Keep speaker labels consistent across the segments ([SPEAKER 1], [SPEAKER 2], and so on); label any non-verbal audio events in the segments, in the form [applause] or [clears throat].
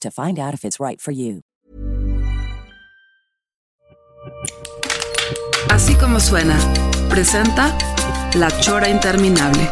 [SPEAKER 1] to find out if it's right for you.
[SPEAKER 2] Así como suena, presenta La Chora Interminable.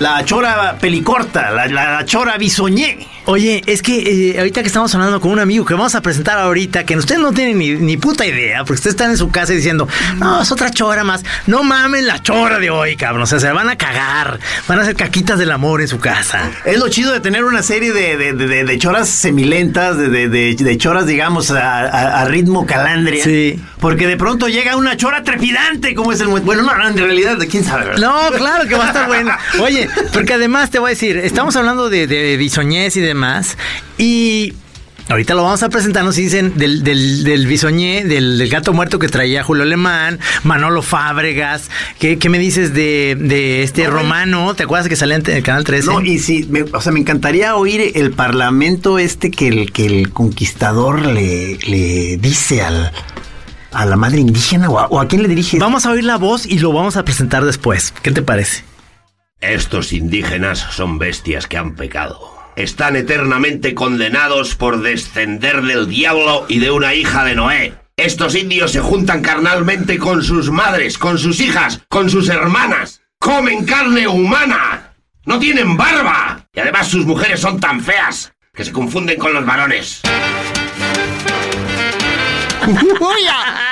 [SPEAKER 3] La chora pelicorta, la, la chora bisoñé.
[SPEAKER 4] Oye, es que eh, ahorita que estamos hablando con un amigo que vamos a presentar ahorita, que ustedes no tienen ni, ni puta idea, porque ustedes están en su casa diciendo, no, es otra chora más. No mamen la chora de hoy, cabrón. O sea, se van a cagar. Van a hacer caquitas del amor en su casa.
[SPEAKER 3] Es lo chido de tener una serie de, de, de, de choras semilentas, de, de, choras, digamos, a, a, a, ritmo calandria.
[SPEAKER 4] Sí.
[SPEAKER 3] Porque de pronto llega una chora trepidante, como es el... Bueno, no, en realidad, ¿quién sabe?
[SPEAKER 4] No, claro que va a estar buena. [laughs] Oye, [laughs] porque además te voy a decir, estamos hablando de, de bisoñez y demás. Y ahorita lo vamos a presentar, nos dicen del, del, del bisoñé, del, del, gato muerto que traía Julio Alemán, Manolo Fábregas. ¿Qué, qué me dices de, de este no, romano? ¿Te acuerdas que salía en el canal 13?
[SPEAKER 3] No, y sí, me, o sea, me encantaría oír el parlamento este que el, que el conquistador le, le dice al, a la madre indígena o a, o a quién le dirige.
[SPEAKER 4] Vamos a oír la voz y lo vamos a presentar después. ¿Qué te parece?
[SPEAKER 5] Estos indígenas son bestias que han pecado están eternamente condenados por descender del diablo y de una hija de Noé. Estos indios se juntan carnalmente con sus madres, con sus hijas, con sus hermanas. Comen carne humana. No tienen barba. Y además sus mujeres son tan feas que se confunden con los varones. [laughs]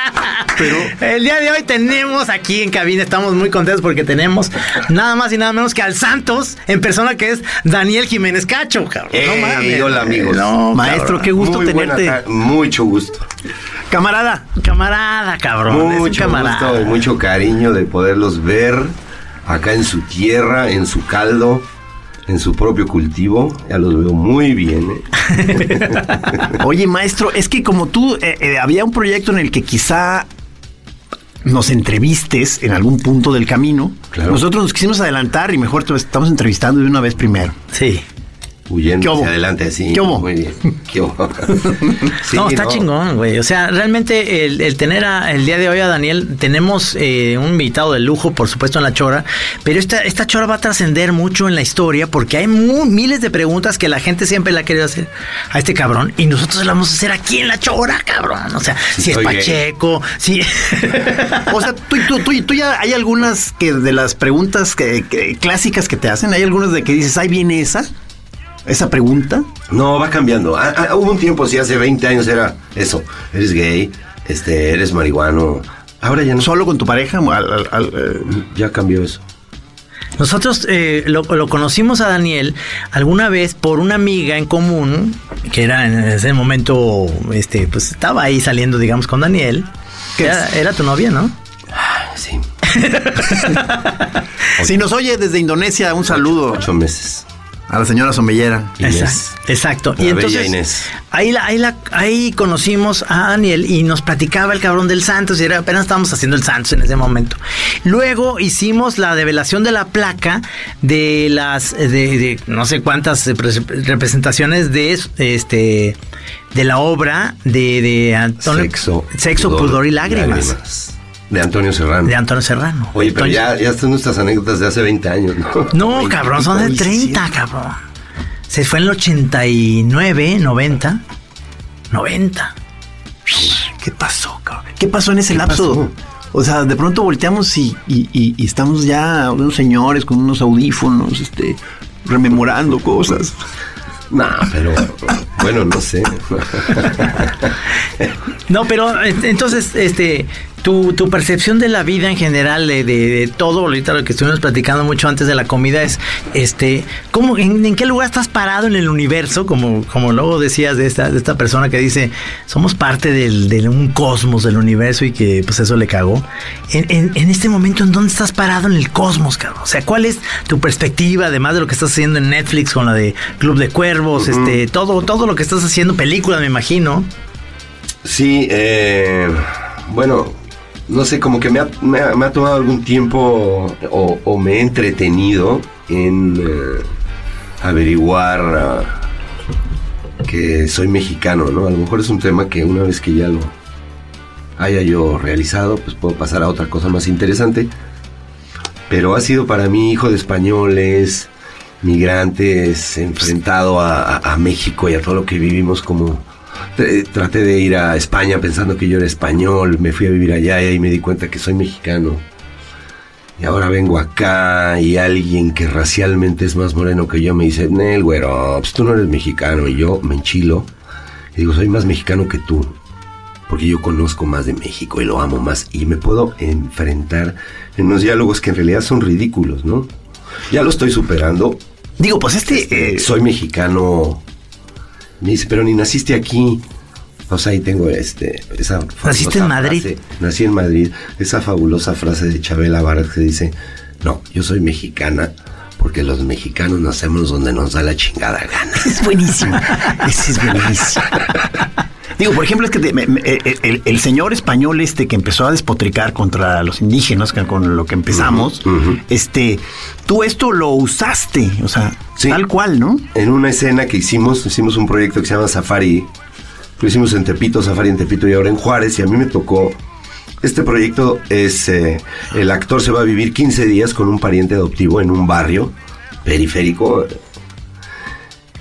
[SPEAKER 4] Pero el día de hoy tenemos aquí en cabina, estamos muy contentos porque tenemos nada más y nada menos que al Santos en persona que es Daniel Jiménez Cacho, cabrón.
[SPEAKER 5] Eh, no mames. Hola, amigos.
[SPEAKER 4] No, maestro, qué gusto
[SPEAKER 5] muy
[SPEAKER 4] tenerte.
[SPEAKER 5] Buena, mucho gusto.
[SPEAKER 4] Camarada, camarada, cabrón.
[SPEAKER 5] Mucho
[SPEAKER 4] camarada.
[SPEAKER 5] gusto y mucho cariño de poderlos ver acá en su tierra, en su caldo en su propio cultivo. Ya los veo muy bien. ¿eh? [laughs] [laughs]
[SPEAKER 3] Oye, maestro, es que como tú, eh, eh, había un proyecto en el que quizá nos entrevistes en algún punto del camino.
[SPEAKER 5] Claro.
[SPEAKER 3] Nosotros nos quisimos adelantar y mejor te estamos entrevistando de una vez primero.
[SPEAKER 4] Sí.
[SPEAKER 5] Huyendo hacia adelante así.
[SPEAKER 3] ¿Qué hubo?
[SPEAKER 5] Muy bien. [laughs] ¿Qué hubo? [laughs]
[SPEAKER 4] sí, no, está no. chingón, güey. O sea, realmente el, el tener a, el día de hoy a Daniel, tenemos eh, un invitado de lujo, por supuesto, en la chora, pero esta, esta chora va a trascender mucho en la historia porque hay muy, miles de preguntas que la gente siempre le ha querido hacer a este cabrón y nosotros la vamos a hacer aquí en la chora, cabrón. O sea, si es. Pacheco, si... [laughs]
[SPEAKER 3] O sea, tú, tú, tú, tú ya hay algunas que de las preguntas que, que- clásicas que te hacen, hay algunas de que dices, ahí viene esa, esa pregunta.
[SPEAKER 5] No, va cambiando. Ah, ah, hubo un tiempo, sí, hace 20 años era eso. Eres gay, este, eres marihuano. Ahora ya no.
[SPEAKER 3] Solo con tu pareja. al- al- al- eh,
[SPEAKER 5] Ya cambió eso.
[SPEAKER 4] Nosotros eh, lo, lo conocimos a Daniel alguna vez por una amiga en común, que era en ese momento, este, pues estaba ahí saliendo, digamos, con Daniel.
[SPEAKER 3] ¿Qué
[SPEAKER 4] Era, tu novia, ¿no?
[SPEAKER 5] Sí, [laughs]
[SPEAKER 3] Si nos oye desde Indonesia, un saludo
[SPEAKER 5] ocho meses.
[SPEAKER 3] A la señora Somellera.
[SPEAKER 5] Inés.
[SPEAKER 4] Exacto. exacto.
[SPEAKER 5] La
[SPEAKER 4] Y
[SPEAKER 5] bella
[SPEAKER 4] entonces
[SPEAKER 5] Inés.
[SPEAKER 4] ahí, la, ahí, la, ahí conocimos a Daniel y nos platicaba el cabrón del Santos y era, apenas estábamos haciendo el Santos en ese momento. Luego hicimos la develación de la placa de las de, de no sé cuántas pre- representaciones de este de la obra de, de Antonio
[SPEAKER 5] Sexo.
[SPEAKER 4] Sexo, pudor, y lágrimas,
[SPEAKER 5] De Antonio Serrano.
[SPEAKER 4] de Antonio Serrano.
[SPEAKER 5] Oye, pero
[SPEAKER 4] Antonio-
[SPEAKER 5] ya, ya están nuestras anécdotas de hace 20 años, ¿no? [laughs]
[SPEAKER 4] No,
[SPEAKER 5] 20,
[SPEAKER 4] cabrón, son de
[SPEAKER 5] 17.
[SPEAKER 4] 30, cabrón. Se fue en el 89, 90. 90.
[SPEAKER 3] ¿Qué pasó, cabrón? ¿Qué pasó en ese
[SPEAKER 5] ¿Qué
[SPEAKER 3] lapso?
[SPEAKER 5] pasó?
[SPEAKER 3] O sea, de pronto volteamos y, y- y- y estamos ya unos señores con unos audífonos, este, rememorando cosas.
[SPEAKER 6] No, pero bueno, no sé. [laughs]
[SPEAKER 4] No, pero eh, entonces, este, tu, tu percepción de la vida en general, de, de- de todo, ahorita lo que estuvimos platicando mucho antes de la comida es, este, ¿cómo, en, en qué lugar estás parado en el universo? Como, como luego decías de esta, de esta persona que dice, somos parte del, de un cosmos del universo y que pues eso le cagó. En, en- en este momento, ¿en dónde estás parado en el cosmos, cabrón? O sea, ¿cuál es tu perspectiva, además de lo que estás haciendo en Netflix con la de Club de Cuervos, este, todo, todo lo que estás haciendo, películas, me imagino?
[SPEAKER 6] Sí, eh, bueno, no sé, como que me ha, me ha- tomado algún tiempo o, me he entretenido en eh, averiguar ah, que soy mexicano, ¿no? A lo mejor es un tema que una vez que ya lo haya yo realizado, pues puedo pasar a otra cosa más interesante. Pero ha sido para mí hijo de españoles, migrantes, enfrentado a México y a todo lo que vivimos como... Tr- Traté de ir a España pensando que yo era español, me fui a vivir allá y ahí me di cuenta que soy mexicano. Y ahora vengo acá y alguien que racialmente es más moreno que yo me dice, Nel, güero, pues tú no eres mexicano. Y yo me enchilo y digo, soy más mexicano que tú. Porque yo conozco más de México y lo amo más. Y me puedo enfrentar en unos diálogos que en realidad son ridículos, ¿no? Ya lo estoy superando.
[SPEAKER 3] Digo, pues este,
[SPEAKER 6] Este,
[SPEAKER 3] eh,
[SPEAKER 6] soy mexicano. Me dice, pero ni naciste aquí. O sea, ahí tengo este, esa
[SPEAKER 4] ¿Naciste en Madrid?
[SPEAKER 6] frase. nací en Madrid. Esa fabulosa frase de Chabela Vargas que dice, no, yo soy mexicana porque los mexicanos nacemos donde nos da la chingada gana.
[SPEAKER 3] es buenísimo. [laughs] Ese es buenísimo. [laughs] Digo, por ejemplo, es que te- me- me- el, señor español este que empezó a despotricar contra los indígenas, que con lo que empezamos, este, tú esto lo usaste, o sea,
[SPEAKER 6] Sí.
[SPEAKER 3] tal cual, ¿no?
[SPEAKER 6] En una escena que hicimos, hicimos un proyecto que se llama Safari. Lo hicimos en Tepito, Safari en Tepito y ahora en Juárez. Y a mí me tocó. Este proyecto es. eh, el actor se va a vivir 15 días con un pariente adoptivo en un barrio periférico.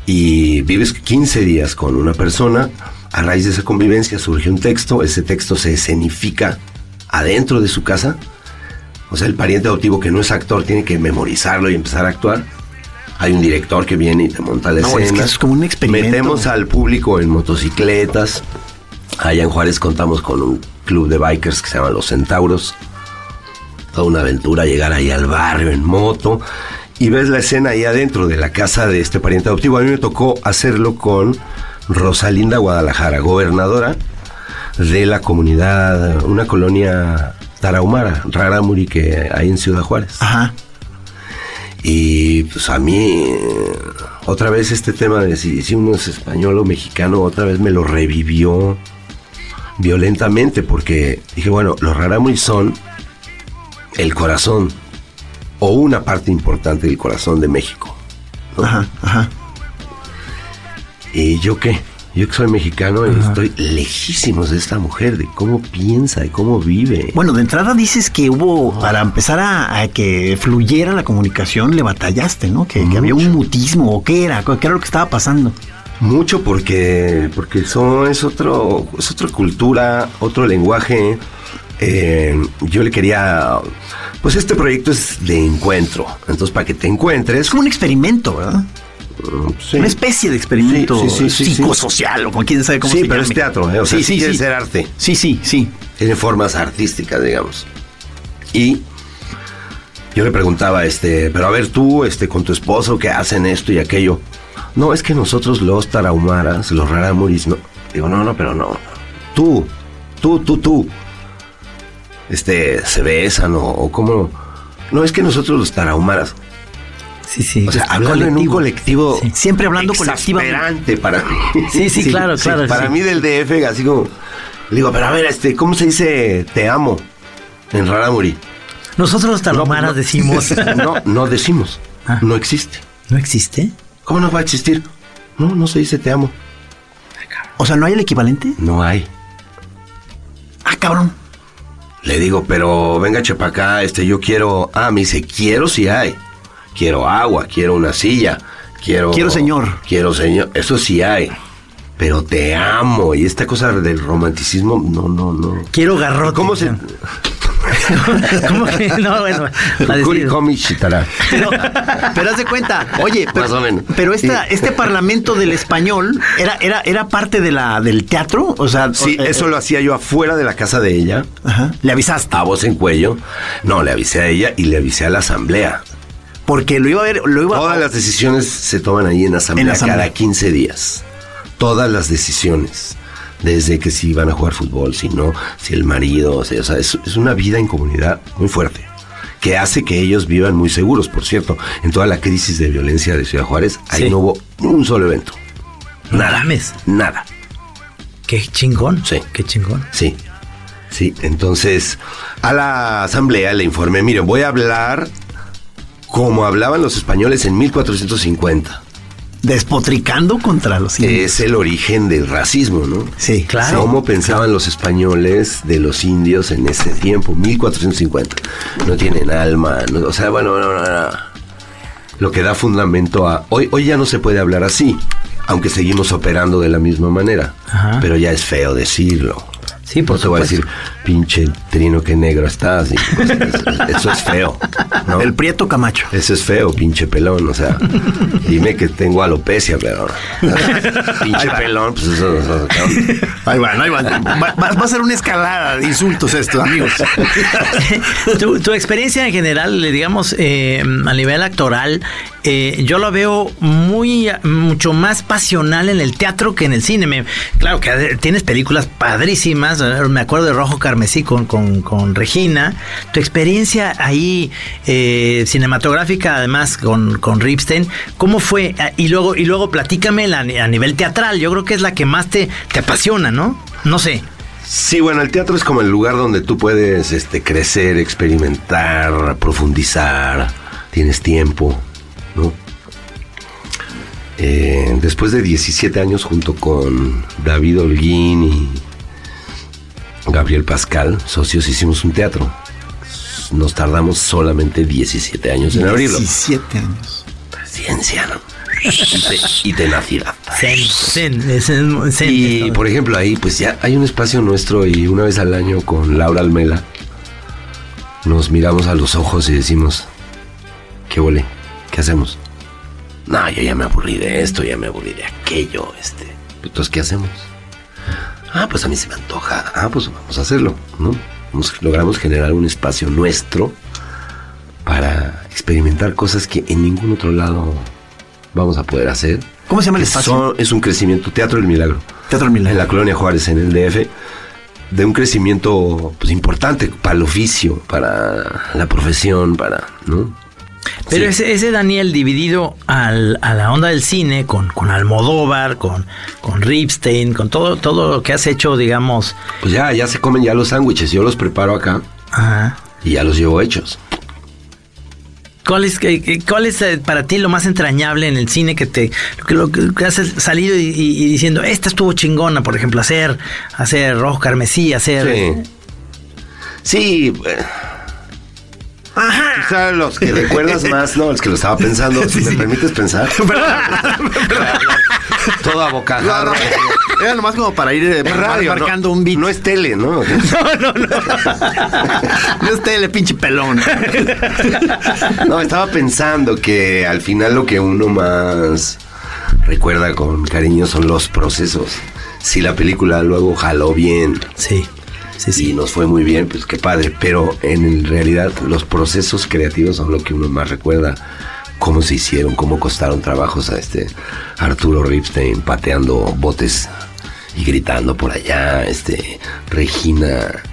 [SPEAKER 6] Y vives 15 días con una persona. A raíz de esa convivencia surge un texto. Ese texto se escenifica adentro de su casa. O sea, el pariente adoptivo que no es actor tiene que memorizarlo y empezar a actuar. Hay un director que viene y te monta la
[SPEAKER 3] No,
[SPEAKER 6] escena.
[SPEAKER 3] es que eso es como un experimento.
[SPEAKER 6] Metemos al público en motocicletas. Allá en Juárez contamos con un club de bikers que se llama Los Centauros. Toda una aventura llegar ahí al barrio en moto. Y ves la escena ahí adentro de la casa de este pariente adoptivo. A mí me tocó hacerlo con Rosalinda Guadalajara, gobernadora de la comunidad, una colonia tarahumara, Raramuri, que hay en Ciudad Juárez.
[SPEAKER 3] Ajá.
[SPEAKER 6] Y pues a mí, otra vez este tema de si, si uno es español o mexicano, otra vez me lo revivió violentamente, porque dije, bueno, los rarámuris son el corazón, o una parte importante del corazón de México. ¿no?
[SPEAKER 3] Ajá, ajá.
[SPEAKER 6] ¿Y yo qué? Yo que soy mexicano y estoy lejísimos de esta mujer, de cómo piensa, de cómo vive.
[SPEAKER 3] Bueno, de entrada dices que hubo, para empezar a, a que fluyera la comunicación, le batallaste, ¿no? Que, que había un mutismo, o qué era, qué era lo que estaba pasando.
[SPEAKER 6] Mucho porque, porque eso es otro, es otra cultura, otro lenguaje. Eh, yo le quería, pues este proyecto es de encuentro. Entonces para que te encuentres,
[SPEAKER 3] Es como un experimento, ¿verdad?
[SPEAKER 6] Sí.
[SPEAKER 3] Una especie de experimento
[SPEAKER 6] Sí, sí, sí, sí,
[SPEAKER 3] psicosocial, o como quién sabe cómo
[SPEAKER 6] Sí,
[SPEAKER 3] se
[SPEAKER 6] pero
[SPEAKER 3] llame.
[SPEAKER 6] es teatro, ¿eh? O sea, sí quiere ser arte.
[SPEAKER 3] Sí, sí, sí.
[SPEAKER 6] tiene formas artísticas, digamos. Y yo le preguntaba, este, pero a ver tú, este, con tu esposo, que hacen esto y aquello. No, es que nosotros los tarahumaras, los raramuris, no. Digo, no, no, pero no. Tú, tú, tú, tú. Este, se besan o, o cómo. No, es que nosotros los tarahumaras.
[SPEAKER 4] Sí, sí.
[SPEAKER 6] O sea, hablando en un colectivo.
[SPEAKER 3] Sí, siempre hablando colectivamente.
[SPEAKER 6] para mí.
[SPEAKER 4] Sí, sí, claro, claro,
[SPEAKER 6] Para mí del DF, así como. Le digo, pero a ver, este, ¿cómo se dice te amo en Raramuri?
[SPEAKER 4] Nosotros los talomaras
[SPEAKER 6] No, no.
[SPEAKER 4] decimos. [laughs]
[SPEAKER 6] no, no decimos.
[SPEAKER 4] Ah.
[SPEAKER 6] No existe.
[SPEAKER 4] ¿No existe?
[SPEAKER 6] ¿Cómo no va a existir? No, no se dice te amo.
[SPEAKER 3] O sea, ¿no hay el equivalente?
[SPEAKER 6] No hay.
[SPEAKER 3] Ah, cabrón.
[SPEAKER 6] Le digo, pero venga, chepa acá, este, yo quiero. Ah, me dice, quiero si hay. Quiero agua, quiero una silla, quiero.
[SPEAKER 3] Quiero señor.
[SPEAKER 6] Quiero señor. Eso sí hay. Pero te amo. Y esta cosa del romanticismo, no, no, no.
[SPEAKER 4] Quiero garrote.
[SPEAKER 6] ¿Cómo se.? [laughs]
[SPEAKER 4] ¿Cómo que? No, bueno. [laughs]
[SPEAKER 3] Pero, pero haz de cuenta, oye, pero,
[SPEAKER 6] Más o menos.
[SPEAKER 3] pero esta, este parlamento del español era, era, era parte de la, del teatro, o sea,
[SPEAKER 6] Sí,
[SPEAKER 3] eh,
[SPEAKER 6] eso lo hacía yo afuera de la casa de ella,
[SPEAKER 3] ajá, le avisaste,
[SPEAKER 6] a voz en cuello. No, le avisé a ella y le avisé a la asamblea.
[SPEAKER 3] Porque lo iba a ver, lo iba
[SPEAKER 6] Todas las decisiones se toman ahí en asamblea,
[SPEAKER 3] En asamblea.
[SPEAKER 6] cada 15 días. Todas las decisiones. Desde que si van a jugar fútbol, si no, si el marido, o sea, es, es una vida en comunidad muy fuerte. Que hace que ellos vivan muy seguros, por cierto. En toda la crisis de violencia de Ciudad Juárez, ahí
[SPEAKER 4] Sí.
[SPEAKER 6] no hubo un solo evento. Nada.
[SPEAKER 4] mames.
[SPEAKER 6] Nada.
[SPEAKER 4] Qué chingón.
[SPEAKER 6] Sí.
[SPEAKER 4] Qué chingón.
[SPEAKER 6] Sí, sí. Entonces, a la asamblea le informé, miren, voy a hablar como hablaban los españoles en 1450.
[SPEAKER 3] despotricando contra los indios.
[SPEAKER 6] Es el origen del racismo, ¿no?
[SPEAKER 3] Sí,
[SPEAKER 4] Claro.
[SPEAKER 6] ¿Cómo pensaban los españoles de los indios en ese tiempo? 1450. No tienen alma, no- o sea, bueno, no, no, no. lo que da fundamento a... Hoy, hoy ya no se puede hablar así, aunque seguimos operando de la misma manera,
[SPEAKER 4] Ajá.
[SPEAKER 6] pero ya es feo decirlo.
[SPEAKER 4] Sí, por
[SPEAKER 6] no te voy a decir, pinche trino, qué negro estás. y así. eso es feo. ¿no?
[SPEAKER 3] El Prieto Camacho.
[SPEAKER 6] Eso es feo, pinche pelón, o sea, dime que tengo alopecia, pero [laughs] pinche pelón, pues eso, eso-
[SPEAKER 3] Ahí van, ahí van. Va, va- va a ser una escalada de insultos esto, amigos. [laughs]
[SPEAKER 4] tu, tu experiencia en general, digamos, eh, a nivel actoral, eh, yo lo veo muy, mucho más pasional en el teatro que en el cine. Claro que tienes películas padrísimas, me acuerdo de Rojo Carmesí con, con, con Regina. Tu experiencia ahí eh, cinematográfica, además con, con Ripstein, ¿cómo fue? Ah, Y luego, y luego platícame la- a nivel teatral, yo creo que es la que más te, te apasiona, ¿no? No sé.
[SPEAKER 6] Sí, bueno, el teatro es como el lugar donde tú puedes este, crecer, experimentar, profundizar, tienes tiempo, ¿no? Eh, después de 17 años junto con David Holguín y Gabriel Pascal, socios, hicimos un teatro. Nos tardamos solamente 17 años en abrirlo.
[SPEAKER 3] 17 años.
[SPEAKER 6] Ciencia, ¿no? Y, te- y tenacidad. Y por ejemplo, ahí pues ya hay un espacio nuestro y una vez al año con Laura Almela nos miramos a los ojos y decimos, ¿qué huele? ¿Qué hacemos? No, yo ya me aburrí de esto, ya me aburrí de aquello, este. Entonces, ¿qué hacemos? Ah, pues a mí se me antoja. Ah, pues vamos a hacerlo, ¿no? Nos- logramos generar un espacio nuestro para experimentar cosas que en ningún otro lado vamos a poder hacer.
[SPEAKER 3] ¿Cómo se llama el espacio?
[SPEAKER 6] son- es un crecimiento, Teatro del Milagro.
[SPEAKER 3] Teatro del Milagro.
[SPEAKER 6] En la colonia Juárez, en el DF, de un crecimiento pues, importante para el oficio, para la profesión, para, ¿no?
[SPEAKER 4] Pero
[SPEAKER 6] Sí.
[SPEAKER 4] ese, ese Daniel dividido al- a la onda del cine, con, con Almodóvar, con, con Ripstein, con todo, todo lo que has hecho, digamos.
[SPEAKER 6] Pues ya, ya se comen ya los sándwiches, yo los preparo acá
[SPEAKER 4] ajá.
[SPEAKER 6] y ya los llevo hechos.
[SPEAKER 4] ¿Cuál es, cuál es eh, para ti lo más entrañable en el cine que te lo que, lo que- que has salido y, y- y diciendo, esta estuvo chingona, por ejemplo, hacer, hacer rojo carmesí, hacer.
[SPEAKER 6] Sí. Sí. Eh, Quizá los que recuerdas más, no, los que lo estaba pensando, [laughs] si me permites pensar. [laughs] Todo a bocajarro.
[SPEAKER 3] Era nomás como para ir eh,
[SPEAKER 6] radio,
[SPEAKER 3] marcando
[SPEAKER 6] no,
[SPEAKER 3] un beat.
[SPEAKER 6] no es tele, ¿no? [laughs]
[SPEAKER 3] No es tele, pinche pelón.
[SPEAKER 6] No, estaba pensando que al final lo que uno más recuerda con cariño son los procesos. Si la película luego jaló bien
[SPEAKER 4] Sí, sí, sí.
[SPEAKER 6] nos fue muy bien, pues qué padre. Pero en realidad los procesos creativos son lo que uno más recuerda. Cómo se hicieron, cómo costaron trabajos a este Arturo Ripstein pateando botes y gritando por allá. Este Regina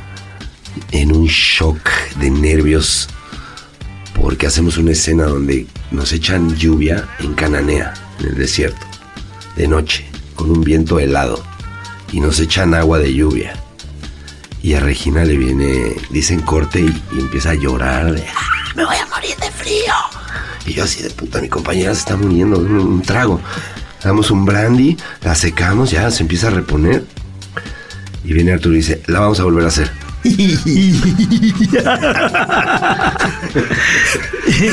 [SPEAKER 6] en un shock de nervios porque hacemos una escena donde nos echan lluvia en Cananea, en el desierto, de noche, con un viento helado, y nos echan agua de lluvia. Y a Regina le viene, dicen corte y, empieza a llorar de, "Ah, me voy a morir de frío. Y yo así de puta, mi compañera se está muriendo, un, un trago. Damos un brandy, la secamos, ya se empieza a reponer. Y viene Arturo y dice, la vamos a volver a hacer.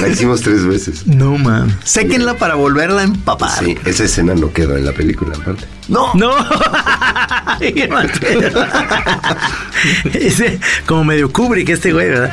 [SPEAKER 6] La hicimos tres veces.
[SPEAKER 7] No, man.
[SPEAKER 3] Séquenla para volverla a empapar.
[SPEAKER 6] Sí, esa escena no quedó en la película, aparte.
[SPEAKER 3] No.
[SPEAKER 7] No. [laughs] [laughs] Como medio Kubrick este güey, ¿verdad?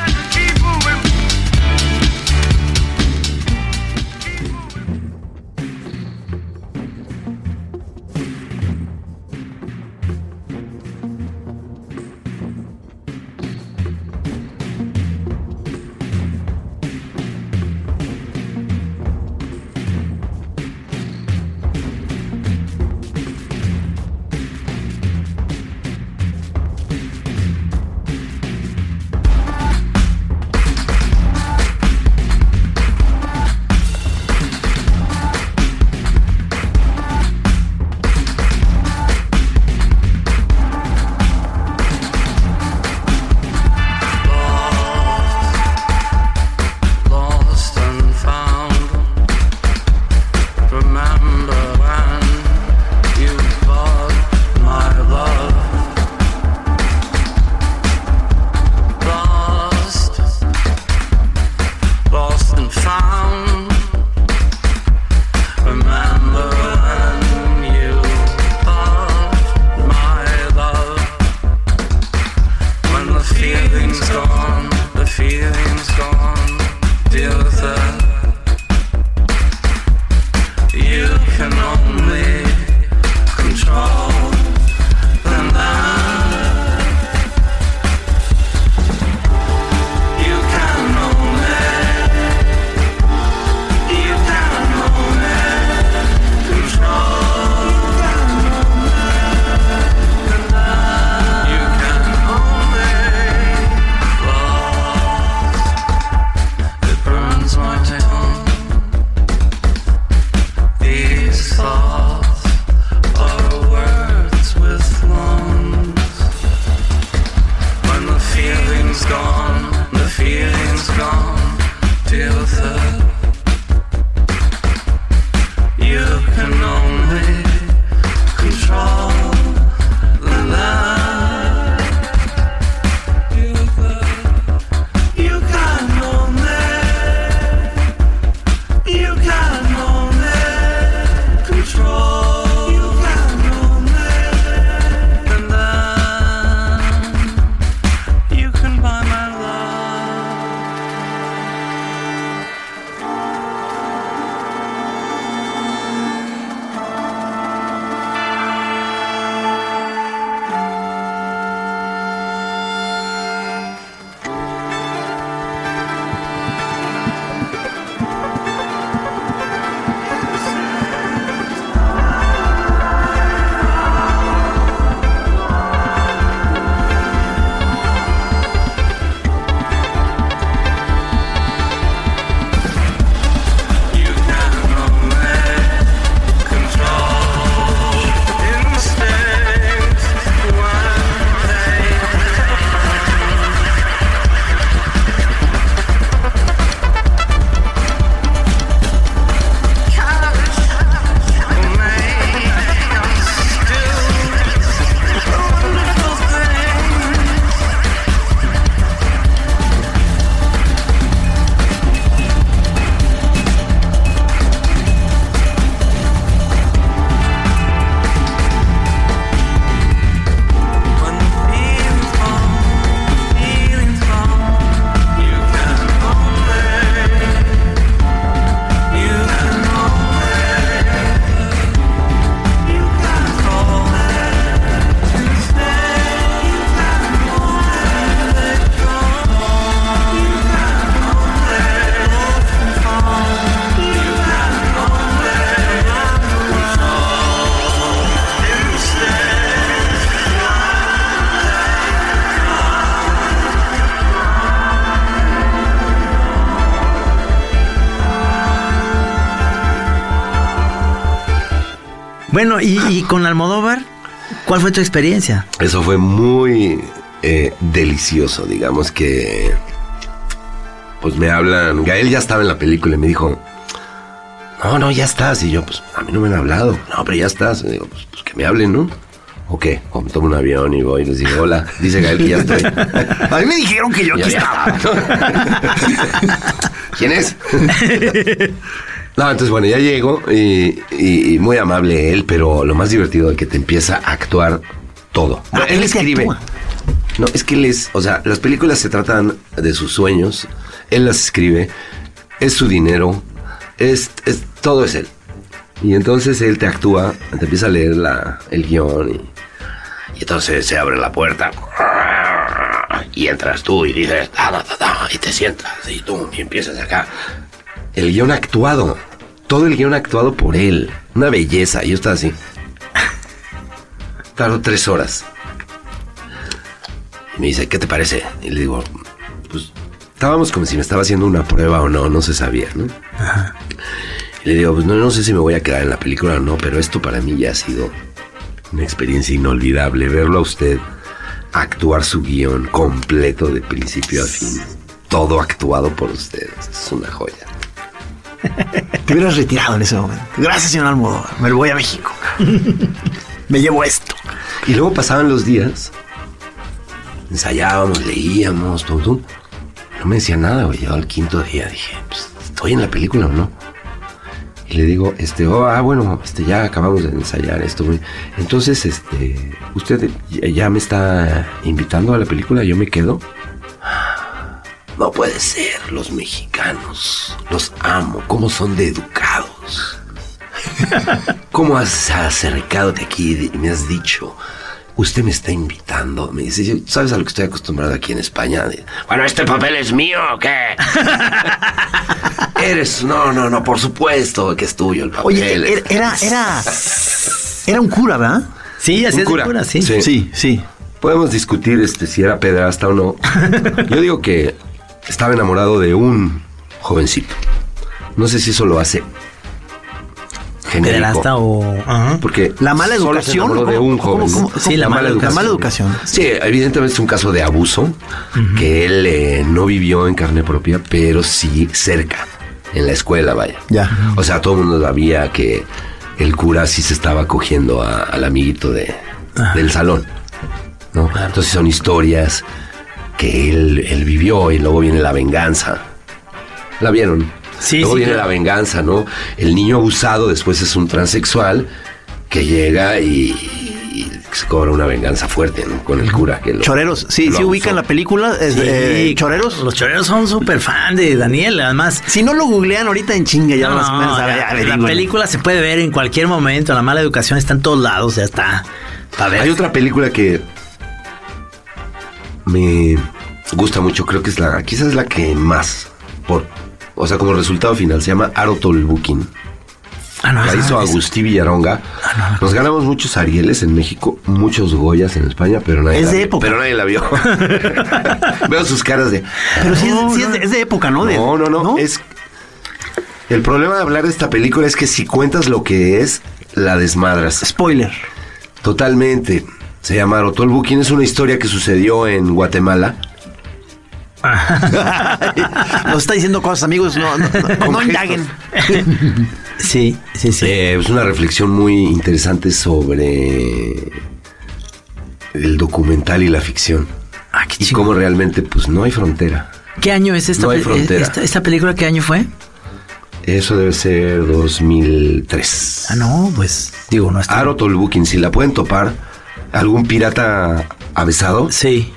[SPEAKER 7] Bueno, y, y con Almodóvar, ¿cuál fue tu experiencia?
[SPEAKER 6] Eso fue muy eh, delicioso, digamos que... Pues me hablan, Gael ya estaba en la película y me dijo, no, no, ya estás. Y yo, pues a mí no me han hablado. No, pero ya estás. Y digo, pues, pues que me hablen, ¿no? ¿O qué? O me tomo un avión y voy y les digo, hola, dice Gael que ya estoy. [laughs]
[SPEAKER 3] A mí me dijeron que yo aquí estaba. [laughs]
[SPEAKER 6] ¿Quién es? [laughs] No, entonces bueno, ya llego y, muy amable él, pero lo más divertido es que te empieza a actuar todo.
[SPEAKER 3] Ah,
[SPEAKER 6] él escribe.
[SPEAKER 3] actúa.
[SPEAKER 6] No, es que él es, o sea, las películas se tratan de sus sueños, él las escribe, es su dinero, es, es todo es él. Y entonces él te actúa, te empieza a leer la, el guion y, y entonces se abre la puerta y entras tú y dices, y te sientas y tú y empiezas acá. El guion actuado, todo el guion actuado por él, una belleza. Y yo estaba así. Tardó tres horas. Y me dice, ¿qué te parece? Y le digo, pues estábamos como si me estaba haciendo una prueba o no, no se sabía, ¿no? Y le digo, pues no, no sé si me voy a quedar en la película o no, pero esto para mí ya ha sido una experiencia inolvidable. Verlo a usted actuar su guion completo de principio a fin. Todo actuado por usted. Es una joya. [laughs]
[SPEAKER 3] Te hubieras retirado en ese momento. Gracias, señor Almodóvar. Me lo voy a México. [laughs] me llevo esto.
[SPEAKER 6] Y luego pasaban los días. Ensayábamos, leíamos, tum, tum. No me decía nada, güey. Yo al quinto día dije, pues, ¿estoy en la película o no? Y le digo, este, oh, ah, bueno, este, ya acabamos de ensayar esto, güey. Entonces, este, ¿usted ya- ya me está invitando a la película? ¿Yo me quedo? No puede ser, los mexicanos. Los amo, cómo son de educados. [laughs] ¿Cómo has acercado de aquí y me has dicho, usted me está invitando? Me dice, ¿sabes a lo que estoy acostumbrado aquí en España? Bueno, ¿este papel es mío o qué? [laughs] Eres, no, no, no, por supuesto que es tuyo el papel.
[SPEAKER 3] Oye, era, era, era, un cura, ¿verdad?
[SPEAKER 4] Sí, así
[SPEAKER 6] Un
[SPEAKER 4] es de
[SPEAKER 6] cura.
[SPEAKER 4] cura, sí.
[SPEAKER 6] Sí.
[SPEAKER 3] Sí, sí.
[SPEAKER 6] Podemos discutir este, si era pedrasta o no. [laughs] Yo digo que estaba enamorado de un jovencito. No sé si eso lo hace genérico.
[SPEAKER 4] O... ajá.
[SPEAKER 6] Porque
[SPEAKER 3] La mala
[SPEAKER 6] solo se
[SPEAKER 3] educación,
[SPEAKER 6] enamoró
[SPEAKER 3] ¿o
[SPEAKER 6] de
[SPEAKER 3] cómo-
[SPEAKER 6] un
[SPEAKER 3] cómo-
[SPEAKER 6] joven.
[SPEAKER 3] cómo-
[SPEAKER 4] Sí, la mala
[SPEAKER 3] La mala educación.
[SPEAKER 6] Sí, evidentemente es un caso de abuso que él eh, no vivió en carne propia, pero sí cerca, en la escuela, vaya.
[SPEAKER 3] Ya.
[SPEAKER 6] O sea, todo el mundo sabía que el cura sí se estaba cogiendo a- al amiguito de, del salón. ¿no? Entonces son historias que él, él vivió y luego viene la venganza. ¿La vieron?
[SPEAKER 4] Sí,
[SPEAKER 6] luego
[SPEAKER 4] sí,
[SPEAKER 6] viene
[SPEAKER 4] claro.
[SPEAKER 6] la venganza, ¿no? El niño abusado después es un transexual que llega y, y se cobra una venganza fuerte ¿no? con el cura. Que lo-
[SPEAKER 3] Choreros, sí,
[SPEAKER 6] lo
[SPEAKER 3] sí ubican la película. es,
[SPEAKER 4] Sí,
[SPEAKER 3] eh, Choreros.
[SPEAKER 4] Los choreros son súper fan de Daniel, además.
[SPEAKER 3] Si no lo googlean ahorita en chinga, ya
[SPEAKER 4] No,
[SPEAKER 3] más o menos. a ver,
[SPEAKER 4] la,
[SPEAKER 3] a ver,
[SPEAKER 4] la
[SPEAKER 3] digo,
[SPEAKER 4] película se puede ver en cualquier momento. La mala educación está en todos lados, ya está. A ver.
[SPEAKER 6] Hay otra película que me gusta mucho, creo que es la, quizás es la que más, por, o sea, como resultado final, se llama Arotol Booking.
[SPEAKER 4] Ah, no,
[SPEAKER 6] La hizo
[SPEAKER 4] es-
[SPEAKER 6] Agustí Villaronga. Nos ganamos muchos Arieles en México, muchos Goyas en España, pero nadie,
[SPEAKER 3] Es
[SPEAKER 6] la
[SPEAKER 3] de
[SPEAKER 6] vio,
[SPEAKER 3] época.
[SPEAKER 6] pero nadie la vio. [laughs] Veo sus caras de.
[SPEAKER 3] Pero sí,
[SPEAKER 6] "No,
[SPEAKER 3] es, sí
[SPEAKER 6] no,
[SPEAKER 3] es, de, es de época, ¿no? De-
[SPEAKER 6] no, no, no, Es el problema de hablar de esta película es que si cuentas lo que es, la desmadras.
[SPEAKER 3] Spoiler.
[SPEAKER 6] Totalmente. Se llama Arotol Booking. Es una historia que sucedió en Guatemala. [laughs]
[SPEAKER 3] Nos está diciendo cosas, amigos. No, no, no, indaguen. [laughs]
[SPEAKER 4] Sí, sí, sí.
[SPEAKER 6] Eh, es una reflexión muy interesante sobre el documental y la ficción.
[SPEAKER 4] Ah, qué
[SPEAKER 6] Y cómo realmente, pues no hay frontera.
[SPEAKER 4] ¿Qué año es esta,
[SPEAKER 6] No hay
[SPEAKER 4] pe-
[SPEAKER 6] frontera.
[SPEAKER 4] esta, esta película? ¿Qué año fue?
[SPEAKER 6] Eso debe ser 2003.
[SPEAKER 4] Ah, no, pues digo, no está.
[SPEAKER 6] Arotol Booking, si la pueden topar, algún pirata avesado,
[SPEAKER 4] Sí.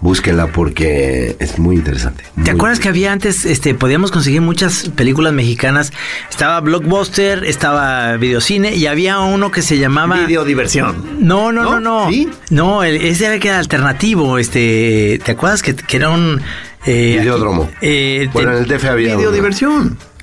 [SPEAKER 6] búsquenla porque es muy interesante.
[SPEAKER 4] ¿Te acuerdas que había antes, este, podíamos conseguir muchas películas mexicanas? Estaba Blockbuster, estaba Videocine y había uno que se llamaba.
[SPEAKER 3] Video diversión.
[SPEAKER 4] No, no, no,
[SPEAKER 3] ¿No?
[SPEAKER 4] no.
[SPEAKER 3] ¿Sí?
[SPEAKER 4] No, el- ese era que era alternativo, este, ¿te acuerdas que, que era un eh,
[SPEAKER 6] Videódromo.
[SPEAKER 4] eh, te-
[SPEAKER 6] Bueno, en el DF había
[SPEAKER 3] Video
[SPEAKER 6] uno.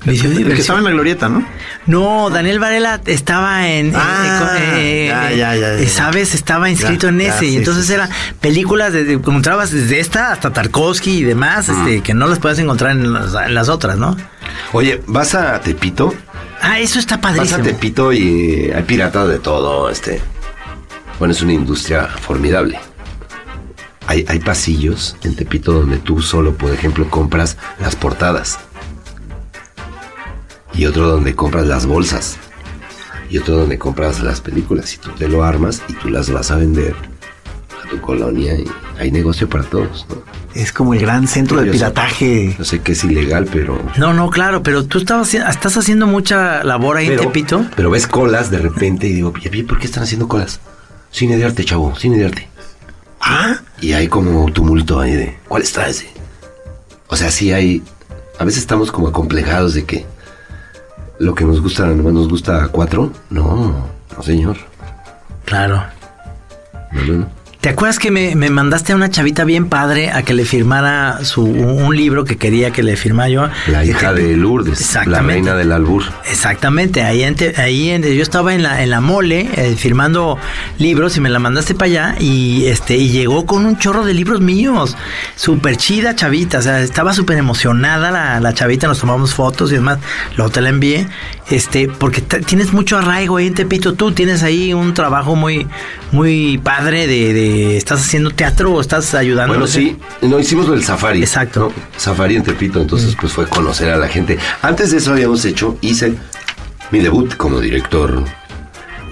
[SPEAKER 3] El que estaba en la glorieta, ¿no?
[SPEAKER 4] No, Daniel Varela estaba en.
[SPEAKER 3] Ah,
[SPEAKER 4] eh,
[SPEAKER 3] ya, ya, ya,
[SPEAKER 4] eh,
[SPEAKER 3] ya.
[SPEAKER 4] ¿Sabes? Estaba inscrito en ese. y entonces
[SPEAKER 3] sí,
[SPEAKER 4] eran películas, de, encontrabas desde esta hasta Tarkovsky y demás,
[SPEAKER 3] Mm.
[SPEAKER 4] este, que no las puedes encontrar en las, en las otras, ¿no?
[SPEAKER 6] Oye, vas a Tepito,
[SPEAKER 4] Ah, eso está
[SPEAKER 6] vas
[SPEAKER 4] padrísimo.
[SPEAKER 6] a Tepito y hay piratas de todo, este. Bueno, es una industria formidable. Hay, hay pasillos en Tepito donde tú solo, por ejemplo, compras las portadas. Y otro donde compras las bolsas. y otro donde compras las películas y tú te lo armas y tú las vas a vender a tu colonia y hay negocio para todos, ¿no?
[SPEAKER 3] Es como el gran centro de
[SPEAKER 6] sé-
[SPEAKER 3] pirataje.
[SPEAKER 6] Yo sé que es ilegal, pero...
[SPEAKER 4] No, no, claro, pero tú estabas, estás haciendo mucha labor ahí en
[SPEAKER 6] Pero,
[SPEAKER 4] Tepito.
[SPEAKER 6] pero ves colas de repente y digo, "Ya vi, ¿por qué están haciendo colas? Cine de arte, chavo, cine de arte.
[SPEAKER 3] Ah,
[SPEAKER 6] Y hay como tumulto ahí de, ¿cuál está ese? O sea, sí hay... A veces estamos como acomplejados de que lo que nos gusta, nomás nos gusta a cuatro. No, no señor.
[SPEAKER 4] Claro.
[SPEAKER 6] No, no, no.
[SPEAKER 4] ¿Te acuerdas que me, me mandaste a una chavita bien padre a que le firmara su, un, un libro que quería que le firmara yo?
[SPEAKER 6] La hija de Lourdes, la
[SPEAKER 4] Exactamente.
[SPEAKER 6] reina del albur.
[SPEAKER 4] Exactamente, ahí, en te- ahí en- yo estaba en la, en la mole eh, firmando libros y me la mandaste para allá y este y llegó con un chorro de libros míos, súper chida chavita, o sea, estaba súper emocionada la, la chavita, nos tomamos fotos y demás, luego te la envié, este, porque tienes mucho arraigo ahí en Tepito, tú tienes ahí un trabajo muy, muy padre de, de- estás haciendo teatro o estás ayudando.
[SPEAKER 6] Bueno, sí, no hicimos lo del safari.
[SPEAKER 4] Exacto.
[SPEAKER 6] ¿no? Safari en Tepito, entonces pues fue conocer a la gente. Antes de eso habíamos hecho, hice mi debut como director,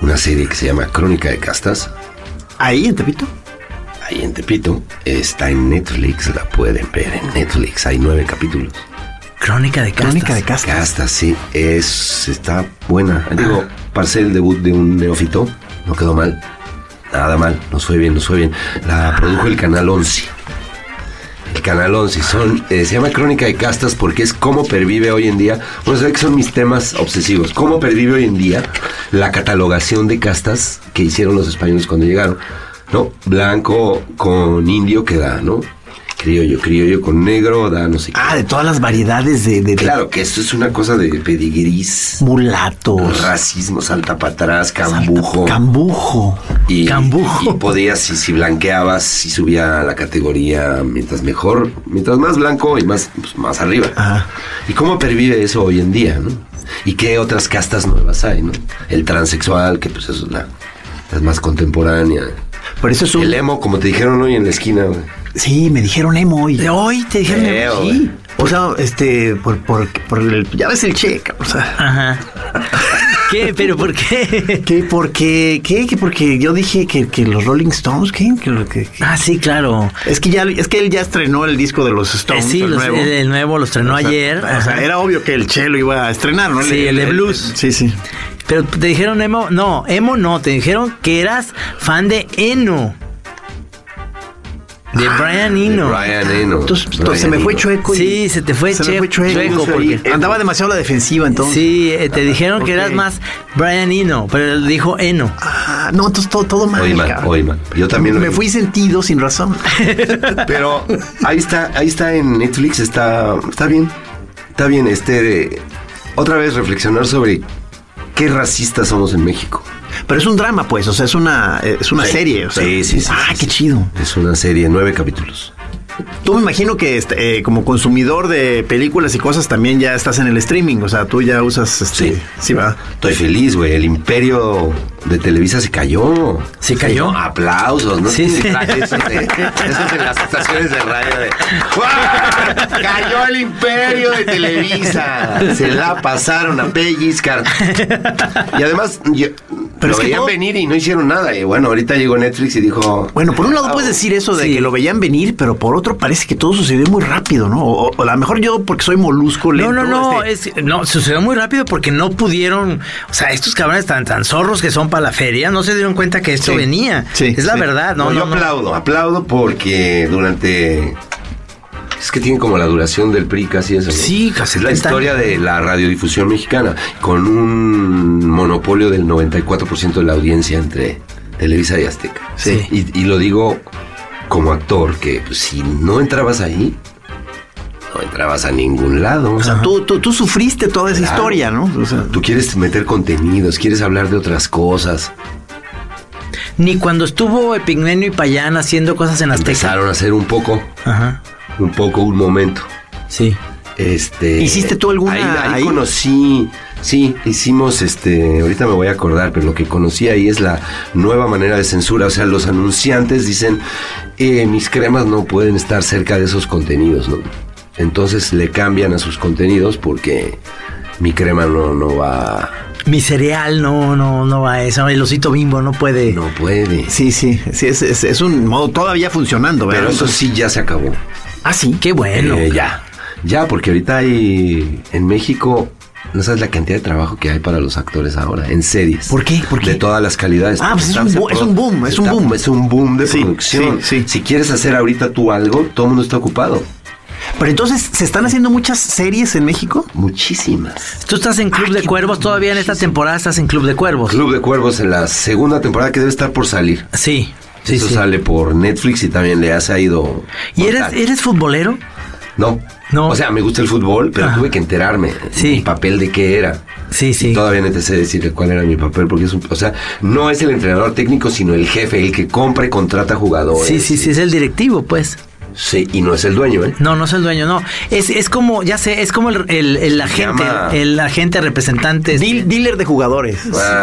[SPEAKER 6] una serie que se llama Crónica de Castas.
[SPEAKER 3] ahí en Tepito.
[SPEAKER 6] Ahí en Tepito, está en Netflix, la pueden ver en Netflix, hay nueve capítulos.
[SPEAKER 4] Crónica de castas.
[SPEAKER 3] Crónica de castas.
[SPEAKER 6] Castas, sí, es, está buena. Digo, pasé el debut de un neófito, no quedó mal. Nada mal, nos fue bien, nos fue bien. La produjo el Canal 11. El Canal 11 son, eh, se llama Crónica de Castas porque es cómo pervive hoy en día. Bueno, sabe que son mis temas obsesivos. Cómo pervive hoy en día la catalogación de castas que hicieron los españoles cuando llegaron. ¿No? Blanco con indio que da, ¿no? Criollo, criollo con negro da no sé qué.
[SPEAKER 3] Ah, de todas las variedades de, de, de
[SPEAKER 6] Claro que esto es una cosa de pedigrís,
[SPEAKER 3] mulatos.
[SPEAKER 6] racismo, salta para atrás, cambujo.
[SPEAKER 3] Cambujo.
[SPEAKER 6] y,
[SPEAKER 4] cambujo.
[SPEAKER 6] y podías, si, si blanqueabas, si subía la categoría, mientras mejor, mientras más blanco y más, pues, más arriba.
[SPEAKER 3] Ajá.
[SPEAKER 6] ¿Y cómo pervive eso hoy en día, no? ¿Y qué otras castas nuevas hay, no? El transexual, que pues es la, la más contemporánea.
[SPEAKER 3] Por eso es un...
[SPEAKER 6] El emo, como te dijeron hoy en la esquina, güey.
[SPEAKER 3] Sí, me dijeron emo hoy.
[SPEAKER 4] De hoy te dijeron.
[SPEAKER 6] Feo,
[SPEAKER 3] Sí. O sea, este, por, por, por el, ya ves el cheque, o sea.
[SPEAKER 4] Ajá. [laughs] ¿Qué? ¿Pero por qué?
[SPEAKER 3] ¿Qué? Porque, qué? Que porque yo dije que, que los Rolling Stones, ¿qué? Que, lo que- que-
[SPEAKER 4] Ah, sí, claro.
[SPEAKER 3] es que ya, es que él ya estrenó el disco de los
[SPEAKER 4] Eh,
[SPEAKER 3] Stones,
[SPEAKER 4] sí,
[SPEAKER 3] el
[SPEAKER 4] los-
[SPEAKER 3] nuevo.
[SPEAKER 4] el, el nuevo lo estrenó
[SPEAKER 3] O sea,
[SPEAKER 4] ayer.
[SPEAKER 3] O sea, era obvio que el Che lo iba a estrenar, ¿no?
[SPEAKER 4] Sí, el de blues.
[SPEAKER 3] sí, sí.
[SPEAKER 4] Pero te dijeron emo. No, emo no. Te dijeron que eras fan de Eno. De Brian Eno.
[SPEAKER 6] Brian Eno.
[SPEAKER 3] Entonces,
[SPEAKER 6] Brian
[SPEAKER 3] entonces se me fue chueco. y-
[SPEAKER 4] Sí, se te fue
[SPEAKER 3] se me
[SPEAKER 4] che-
[SPEAKER 3] fue chueco.
[SPEAKER 4] chueco, porque-
[SPEAKER 3] Andaba demasiado a la defensiva, entonces.
[SPEAKER 4] Sí, eh, te dijeron que eras más Brian Eno, pero él dijo Eno.
[SPEAKER 3] Ah, no, entonces todo, todo mal.
[SPEAKER 6] Hoy mal. Yo también lo
[SPEAKER 3] Me fui sentido sin razón. [laughs]
[SPEAKER 6] Pero ahí está, ahí está en Netflix, está, está bien. Está bien, este otra vez reflexionar sobre qué racistas somos en México.
[SPEAKER 3] Pero es un drama, pues, o sea, es una, es una
[SPEAKER 6] Sí.
[SPEAKER 3] serie. o sea.
[SPEAKER 6] Sí, sí, sí,
[SPEAKER 3] Ah,
[SPEAKER 6] sí,
[SPEAKER 3] qué chido.
[SPEAKER 6] Es una serie, nueve capítulos.
[SPEAKER 3] Tú me imagino que este, eh, como consumidor de películas y cosas también ya estás en el streaming, o sea, tú ya usas este,
[SPEAKER 6] Sí.
[SPEAKER 3] sí, va.
[SPEAKER 6] Estoy feliz, güey. El imperio de Televisa se cayó.
[SPEAKER 4] ¿Se cayó?
[SPEAKER 6] Aplausos, ¿no?
[SPEAKER 4] Sí, sí.
[SPEAKER 6] Eso de, eso de las estaciones de radio de. ¡Cayó el imperio de Televisa! Se la pasaron a pellizcar. Y además, yo-
[SPEAKER 3] Pero
[SPEAKER 6] lo
[SPEAKER 3] es que
[SPEAKER 6] veían
[SPEAKER 3] todo-
[SPEAKER 6] venir y no hicieron nada. Y bueno, ahorita llegó Netflix y dijo...
[SPEAKER 3] Bueno, por un lado puedes decir eso de
[SPEAKER 4] Sí.
[SPEAKER 3] que lo veían venir, pero por otro parece que todo sucedió muy rápido, ¿no? O, o a lo mejor yo porque soy molusco
[SPEAKER 4] No,
[SPEAKER 3] lento.
[SPEAKER 4] no, no,
[SPEAKER 3] este,
[SPEAKER 4] es, no, sucedió muy rápido porque no pudieron, o sea, estos cabrones tan, tan zorros que son para la feria, no se dieron cuenta que esto
[SPEAKER 3] Sí.
[SPEAKER 4] venía.
[SPEAKER 3] Sí,
[SPEAKER 4] es la verdad, no,
[SPEAKER 6] No,
[SPEAKER 4] no,
[SPEAKER 6] yo
[SPEAKER 4] no.
[SPEAKER 6] aplaudo, aplaudo porque durante... Es que tienen como la duración del PRI casi eso. ¿no?
[SPEAKER 4] Sí, casi
[SPEAKER 6] Es la
[SPEAKER 4] 70
[SPEAKER 6] historia de la radiodifusión mexicana, con un monopolio del 94% de la audiencia entre Televisa y Azteca.
[SPEAKER 4] Sí.
[SPEAKER 6] Y, y lo digo como actor, que pues, si no entrabas ahí, no entrabas a ningún lado.
[SPEAKER 3] O sea, tú, tú, tú sufriste toda esa
[SPEAKER 6] Claro.
[SPEAKER 3] historia, ¿no? O sea,
[SPEAKER 6] Tú quieres meter contenidos, quieres hablar de otras cosas.
[SPEAKER 4] Ni cuando estuvo Epigmenio y Payán haciendo cosas en Azteca.
[SPEAKER 6] Empezaron a hacer un poco,
[SPEAKER 4] Ajá,
[SPEAKER 6] un poco, un momento.
[SPEAKER 4] sí.
[SPEAKER 6] Este.
[SPEAKER 3] ¿Hiciste tú alguna
[SPEAKER 6] Ahí, ahí
[SPEAKER 3] ahí?
[SPEAKER 6] conocí. Sí, hicimos este. Ahorita me voy a acordar, pero lo que conocí ahí es la nueva manera de censura. O sea, los anunciantes dicen: eh, mis cremas no pueden estar cerca de esos contenidos, ¿no? Entonces le cambian a sus contenidos porque mi crema no, no va
[SPEAKER 4] Mi cereal no, no, no va a eso. El osito bimbo no puede.
[SPEAKER 6] No puede.
[SPEAKER 3] Sí, sí, sí, es, es- es un modo todavía funcionando, ¿verdad?
[SPEAKER 6] Pero eso sí ya se acabó.
[SPEAKER 3] Ah, sí.
[SPEAKER 4] Qué bueno.
[SPEAKER 6] Eh, ya. Ya, porque ahorita hay en México, no sabes la cantidad de trabajo que hay para los actores ahora, en series.
[SPEAKER 3] ¿Por qué? ¿Por qué?
[SPEAKER 6] De todas las calidades.
[SPEAKER 3] Ah, pues es un bo- es un boom, es un boom.
[SPEAKER 6] Es un boom de
[SPEAKER 3] Sí,
[SPEAKER 6] producción.
[SPEAKER 3] sí, sí.
[SPEAKER 6] Si quieres hacer ahorita tú algo, todo el mundo está ocupado.
[SPEAKER 3] Pero entonces, ¿se están haciendo muchas series en México?
[SPEAKER 6] Muchísimas.
[SPEAKER 4] Tú estás en Club
[SPEAKER 3] Ay,
[SPEAKER 4] de Cuervos todavía en esta temporada estás en Club de Cuervos.
[SPEAKER 6] Club de Cuervos en la segunda temporada que debe estar por salir.
[SPEAKER 4] Sí, sí,
[SPEAKER 6] Eso
[SPEAKER 4] sí.
[SPEAKER 6] sale por Netflix y también le has ido.
[SPEAKER 4] ¿Y eres, eres futbolero?
[SPEAKER 6] No.
[SPEAKER 4] No.
[SPEAKER 6] O sea, me gusta el fútbol, pero
[SPEAKER 4] Ajá.
[SPEAKER 6] tuve que enterarme.
[SPEAKER 4] Sí.
[SPEAKER 6] Mi papel de qué era.
[SPEAKER 4] Sí, sí.
[SPEAKER 6] Y todavía no te sé decir cuál era mi papel, porque es un, o sea, no es el entrenador técnico, sino el jefe, el que compra y contrata jugadores.
[SPEAKER 4] Sí, sí, sí, es el directivo, pues.
[SPEAKER 6] Sí, y no es el dueño, ¿eh?
[SPEAKER 4] No, no es el dueño, no. Es, es como, ya sé, es como el, el, el agente,
[SPEAKER 6] llama-
[SPEAKER 4] el agente representante. este.
[SPEAKER 3] Deal- dealer de jugadores.
[SPEAKER 6] Ah,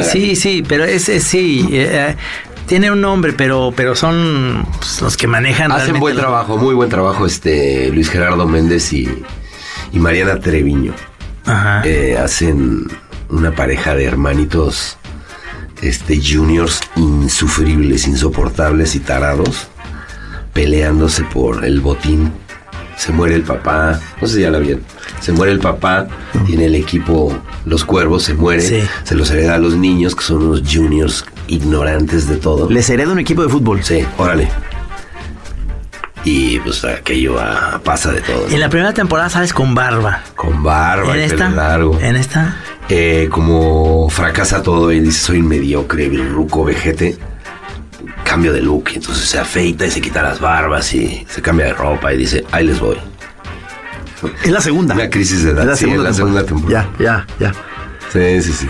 [SPEAKER 4] Sí, sí, pero ese sí, eh, eh, tiene un nombre, pero, pero son pues, los que manejan.
[SPEAKER 6] hacen buen
[SPEAKER 4] los-
[SPEAKER 6] trabajo, muy buen trabajo este Luis Gerardo Méndez y, y Mariana Treviño.
[SPEAKER 4] Ajá.
[SPEAKER 6] Eh, hacen una pareja de hermanitos este juniors insufribles, insoportables y tarados peleándose por el botín. Se muere el papá, no sé si ya la vieron. Se muere el papá, tiene el equipo Los Cuervos, se muere,
[SPEAKER 4] Sí.
[SPEAKER 6] se los hereda a los niños, que son unos juniors ignorantes de todo.
[SPEAKER 3] Les hereda un equipo de fútbol.
[SPEAKER 6] Sí, órale. Y pues aquello ah, pasa de todo. ¿no?
[SPEAKER 4] En la primera temporada sales con barba.
[SPEAKER 6] Con barba
[SPEAKER 4] en
[SPEAKER 6] y
[SPEAKER 4] esta,
[SPEAKER 6] pelo largo.
[SPEAKER 4] en esta,
[SPEAKER 6] Eh, como fracasa todo y dice soy mediocre, ruco, vejete, cambio de look, y entonces se afeita y se quita las barbas y se cambia de ropa y dice, ahí les voy.
[SPEAKER 3] Es la segunda.
[SPEAKER 6] Una crisis de edad,
[SPEAKER 3] Es la
[SPEAKER 6] sí,
[SPEAKER 3] segunda,
[SPEAKER 6] la segunda temporada.
[SPEAKER 3] Ya, ya, ya.
[SPEAKER 6] Sí, sí, sí.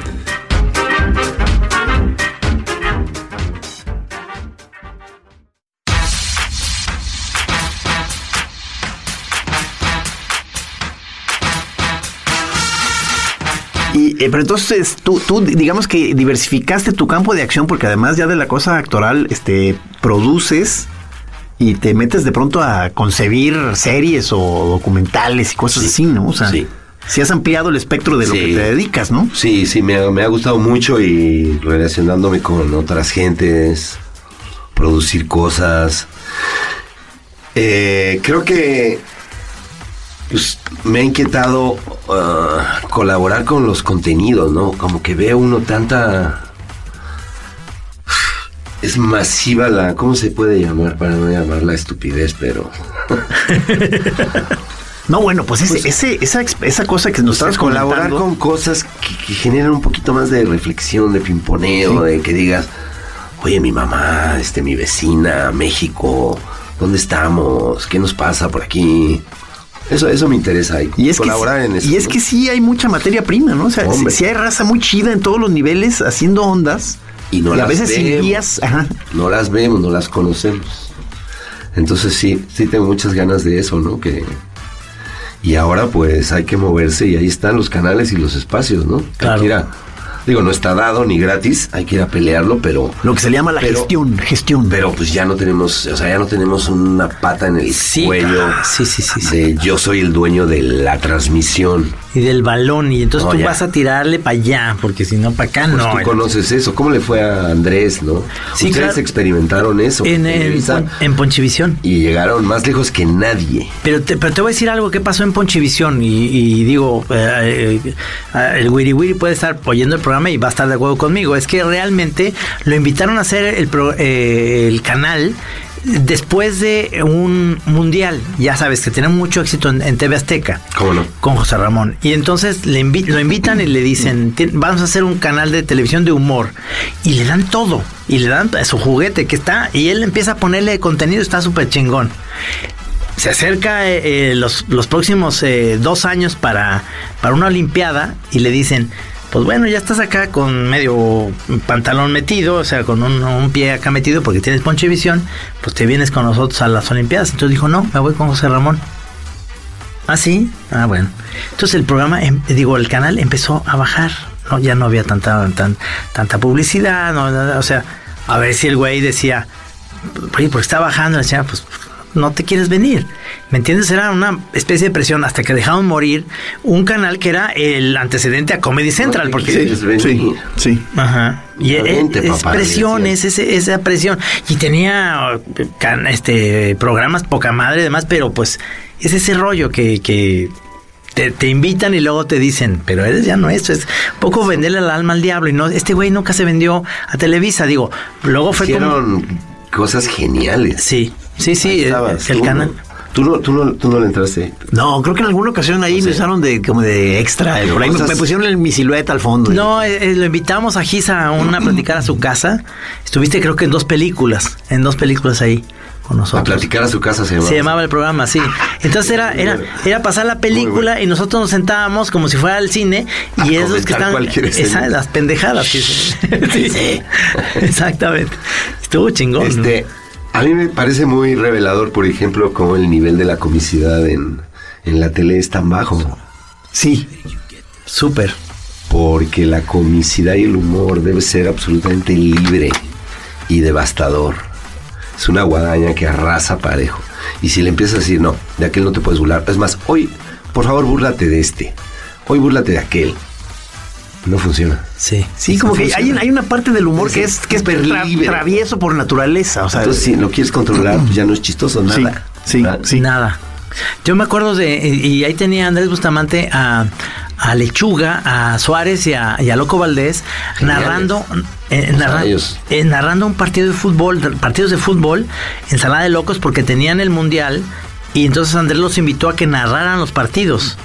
[SPEAKER 3] Eh, pero entonces tú, tú, digamos que diversificaste tu campo de acción porque además ya de la cosa actoral, este, produces y te metes de pronto a concebir series o documentales y cosas
[SPEAKER 6] Sí.
[SPEAKER 3] así, ¿no? O sea,
[SPEAKER 6] Sí.
[SPEAKER 3] si has ampliado el espectro de lo
[SPEAKER 6] Sí.
[SPEAKER 3] que te dedicas, ¿no?
[SPEAKER 6] Sí, sí, me ha, me ha gustado mucho y relacionándome con otras gentes, producir cosas. Eh, creo que pues, me ha inquietado ah, colaborar con los contenidos, ¿no? Como que veo uno tanta... Es masiva la... ¿Cómo se puede llamar? Para no llamarla estupidez, pero... [laughs]
[SPEAKER 3] No, bueno, pues, ese, ese- esa, esa cosa que nos estabas
[SPEAKER 6] colaborar
[SPEAKER 3] comentando-
[SPEAKER 6] con cosas que, que generan un poquito más de reflexión, de pimponeo, de que digas, oye, mi mamá, este, mi vecina, México, ¿dónde estamos? ¿Qué nos pasa por aquí? Eso, eso me interesa. Y,
[SPEAKER 3] Y es, que,
[SPEAKER 6] colaborar
[SPEAKER 3] sí-
[SPEAKER 6] en eso.
[SPEAKER 3] y es
[SPEAKER 6] ¿no?
[SPEAKER 3] que sí hay mucha materia prima, ¿no? O sea, sí hay raza muy chida en todos los niveles haciendo ondas.
[SPEAKER 6] Y no
[SPEAKER 3] a
[SPEAKER 6] las
[SPEAKER 3] veces sin
[SPEAKER 6] vemos.
[SPEAKER 3] guías. Ajá.
[SPEAKER 6] no las vemos, no las conocemos. Entonces sí, sí tengo muchas ganas de eso, ¿no? Que y ahora pues hay que moverse y ahí están los canales y los espacios, ¿no?
[SPEAKER 4] Claro.
[SPEAKER 6] a- digo, no está dado ni gratis, hay que ir a pelearlo, pero
[SPEAKER 3] Lo que se le llama la
[SPEAKER 6] Pero-
[SPEAKER 3] gestión, gestión.
[SPEAKER 6] pero pues ya no tenemos, o sea, ya no tenemos una pata en el
[SPEAKER 4] Sí,
[SPEAKER 6] cuello.
[SPEAKER 4] ah, sí, sí, sí, sí.
[SPEAKER 6] de yo soy el dueño de la transmisión.
[SPEAKER 4] Y del balón. Y entonces
[SPEAKER 6] No,
[SPEAKER 4] tú
[SPEAKER 6] ya.
[SPEAKER 4] vas a tirarle para allá, porque si no, para acá
[SPEAKER 6] Pues
[SPEAKER 4] no.
[SPEAKER 6] tú conoces eso. ¿Cómo le fue a Andrés, no?
[SPEAKER 4] Sí,
[SPEAKER 6] Ustedes
[SPEAKER 4] claro.
[SPEAKER 6] experimentaron eso.
[SPEAKER 4] en, en Ponchivisión.
[SPEAKER 6] y llegaron más lejos que nadie.
[SPEAKER 4] Pero te, pero te voy a decir algo que pasó en Ponchivisión y, y digo, eh, eh, eh, el Wiri Wiri puede estar oyendo el programa y va a estar de acuerdo conmigo. Es que realmente lo invitaron a hacer el, pro- eh, el canal después de un mundial. Ya sabes que tiene mucho éxito en, en TV Azteca.
[SPEAKER 6] ¿Cómo no?
[SPEAKER 4] Con José Ramón. Y entonces le invi- lo invitan y le dicen, "Tien- vamos a hacer un canal de televisión de humor. Y le dan todo. Y le dan su juguete que está. Y él empieza a ponerle contenido, está súper chingón. Se acerca eh, eh, los, los próximos eh, dos años para, para una Olimpiada y le dicen, pues bueno, ya estás acá con medio pantalón metido, o sea, con un, pie acá metido porque tienes ponchevisión, pues te vienes con nosotros a las Olimpiadas. Entonces dijo, no, me voy con José Ramón. Ah, sí. Ah, bueno. Entonces el programa, em- digo, el canal empezó a bajar. ¿no? Ya no había tanta, tan, tanta publicidad. no, o sea, a ver si el güey decía, oye, porque está bajando. Decía, pues no te quieres venir. ¿Me entiendes? Era una especie de presión hasta que dejaron morir un canal que era el antecedente a Comedy Central. porque
[SPEAKER 6] venir.
[SPEAKER 3] Sí, sí.
[SPEAKER 4] Ajá. Y e-
[SPEAKER 6] vente,
[SPEAKER 4] es
[SPEAKER 6] papá,
[SPEAKER 4] presión, es ese- esa presión. Y tenía eh, este programas poca madre y demás, pero pues es ese rollo que, que te, te invitan y luego te dicen, pero eres ya no esto, es poco venderle el alma al diablo. Y no, este güey nunca se vendió a Televisa, digo, luego fue como.
[SPEAKER 6] Hicieron cosas geniales.
[SPEAKER 4] Sí, sí, sí,
[SPEAKER 6] Ahí
[SPEAKER 4] el, el canal.
[SPEAKER 6] ¿no? Tú no, tú, no, tú no le entraste.
[SPEAKER 3] No, creo que en alguna ocasión ahí me usaron de como de extra.
[SPEAKER 6] Pero
[SPEAKER 3] Por ahí me,
[SPEAKER 6] cosas-
[SPEAKER 3] me pusieron el- mi silueta al fondo.
[SPEAKER 4] No, eh, eh, lo invitamos a Giza a una a [clears throat] platicar a su casa. Estuviste creo que en dos películas, en dos películas ahí con
[SPEAKER 6] A
[SPEAKER 4] nosotros.
[SPEAKER 6] platicar a su casa se llamaba.
[SPEAKER 4] Se llamaba el programa, sí. Entonces era, era, era pasar la película y nosotros nos sentábamos como si fuera el cine
[SPEAKER 6] A
[SPEAKER 4] y esos que están
[SPEAKER 6] cualquier escena.
[SPEAKER 4] esa- las pendejadas que [laughs] sí, sí. Exactamente. Estuvo chingón. ¿no?
[SPEAKER 6] A mí me parece muy revelador, por ejemplo, cómo el nivel de la comicidad en, en la tele es tan bajo.
[SPEAKER 3] Sí.
[SPEAKER 4] Súper.
[SPEAKER 6] Porque la comicidad y el humor debe ser absolutamente libre y devastador. Es una guadaña que arrasa parejo. Y si le empiezas a decir, no, de aquel no te puedes burlar. Es más, hoy, por favor, búrlate de este. Hoy búrlate de aquel. No funciona.
[SPEAKER 4] Sí.
[SPEAKER 3] Sí, como que hay, hay una parte del humor que es, que es tra- travieso por naturaleza. O sea,
[SPEAKER 6] Entonces, si lo quieres controlar, pues ya no es chistoso nada.
[SPEAKER 3] sí, sí.
[SPEAKER 4] Nada. Yo me acuerdo de, y ahí tenía Andrés Bustamante a, a Lechuga, a Suárez y a, y a Loco Valdés
[SPEAKER 6] Geniales.
[SPEAKER 4] narrando, eh, narra- eh, narrando un partido de fútbol, partidos de fútbol, ensalada de locos, porque tenían el mundial y entonces Andrés los invitó a que narraran los partidos.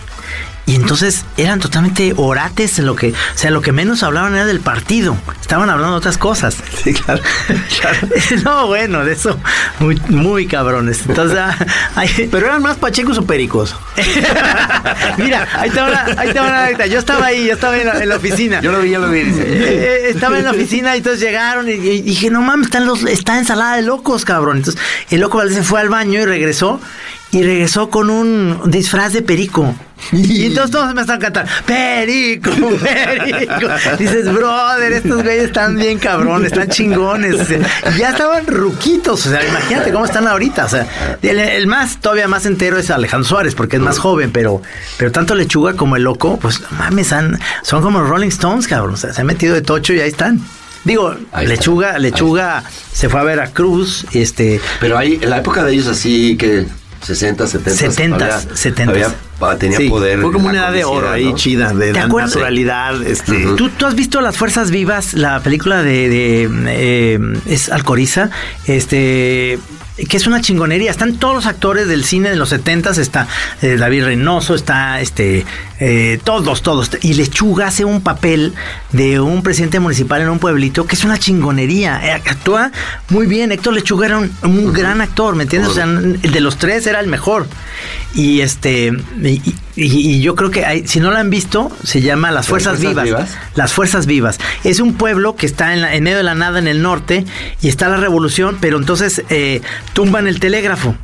[SPEAKER 4] Y entonces eran totalmente orates en lo que, o sea, lo que menos hablaban era del partido. Estaban hablando de otras cosas. [laughs]
[SPEAKER 3] Sí, claro. [laughs]
[SPEAKER 4] no, bueno, de eso, muy, muy cabrones. Entonces, ah, hay- [laughs]
[SPEAKER 3] Pero eran más pachecos o pericos.
[SPEAKER 4] Mira, ahí está una anécdota. Yo estaba ahí, yo estaba en la, en la oficina.
[SPEAKER 3] Yo lo vi, yo lo vi.
[SPEAKER 4] Eh, eh, estaba en la oficina y entonces llegaron y, y dije, no mames, están los, está ensalada de locos, cabrón. Entonces, el loco Valdés se fue al baño y regresó. Y regresó con un disfraz de perico. [laughs] Y entonces todos me están cantando, perico, perico. [laughs] Dices, brother, estos güeyes están bien cabrones, están chingones. O sea, ya estaban ruquitos. O sea, imagínate cómo están ahorita. O sea, el, el más, todavía más entero es Alejandro Suárez, porque es más joven, pero, pero tanto Lechuga como el loco, pues no mames, han- son como Rolling Stones, cabrón. O sea, se han metido de tocho y ahí están. Digo,
[SPEAKER 6] Ahí está.
[SPEAKER 4] Lechuga, Lechuga se fue a ver a Cruz, este,
[SPEAKER 6] Pero ahí, en la época de ellos así que 60, 70.
[SPEAKER 4] 70s, 70s.
[SPEAKER 6] tenía
[SPEAKER 3] Sí,
[SPEAKER 6] poder.
[SPEAKER 3] Fue como
[SPEAKER 6] la
[SPEAKER 3] una edad de oro ahí,
[SPEAKER 6] ¿no?
[SPEAKER 3] chida, de
[SPEAKER 4] ¿Te
[SPEAKER 3] na-
[SPEAKER 4] acuerdas?
[SPEAKER 3] naturalidad. Este,
[SPEAKER 6] Ujú.
[SPEAKER 4] ¿Tú, tú has visto Las Fuerzas Vivas, la película de, de, eh, es Alcoriza, este que es una chingonería. Están todos los actores del cine de los 70 está eh, David Reynoso, está este eh, todos, todos. Y Lechuga hace un papel de un presidente municipal en un pueblito que es una chingonería. Eh, actúa muy bien. Héctor Lechuga era un, un gran actor, ¿me entiendes? O sea, de los tres era el mejor. Y este y, y- y yo creo que hay- si no la han visto, se llama Las Fuerzas,
[SPEAKER 6] Fuerzas
[SPEAKER 4] Vivas.
[SPEAKER 6] Vivas?
[SPEAKER 4] Las Fuerzas Vivas. Es un pueblo que está en, la- en medio de la nada en el norte y está la revolución, pero entonces eh, tumban el telégrafo.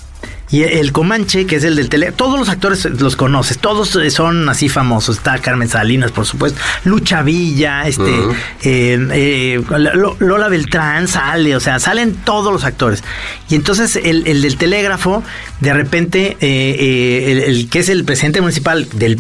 [SPEAKER 4] Y el Comanche, que es el del tele, todos los actores los conoces, todos eh, son así famosos. Está Carmen Salinas, por supuesto, Lucha Villa, este, eh, eh, Lo- Lola Beltrán sale, o sea, salen todos los actores. Y entonces el, el del telégrafo, de repente, eh, eh, el, el que es el presidente municipal, del,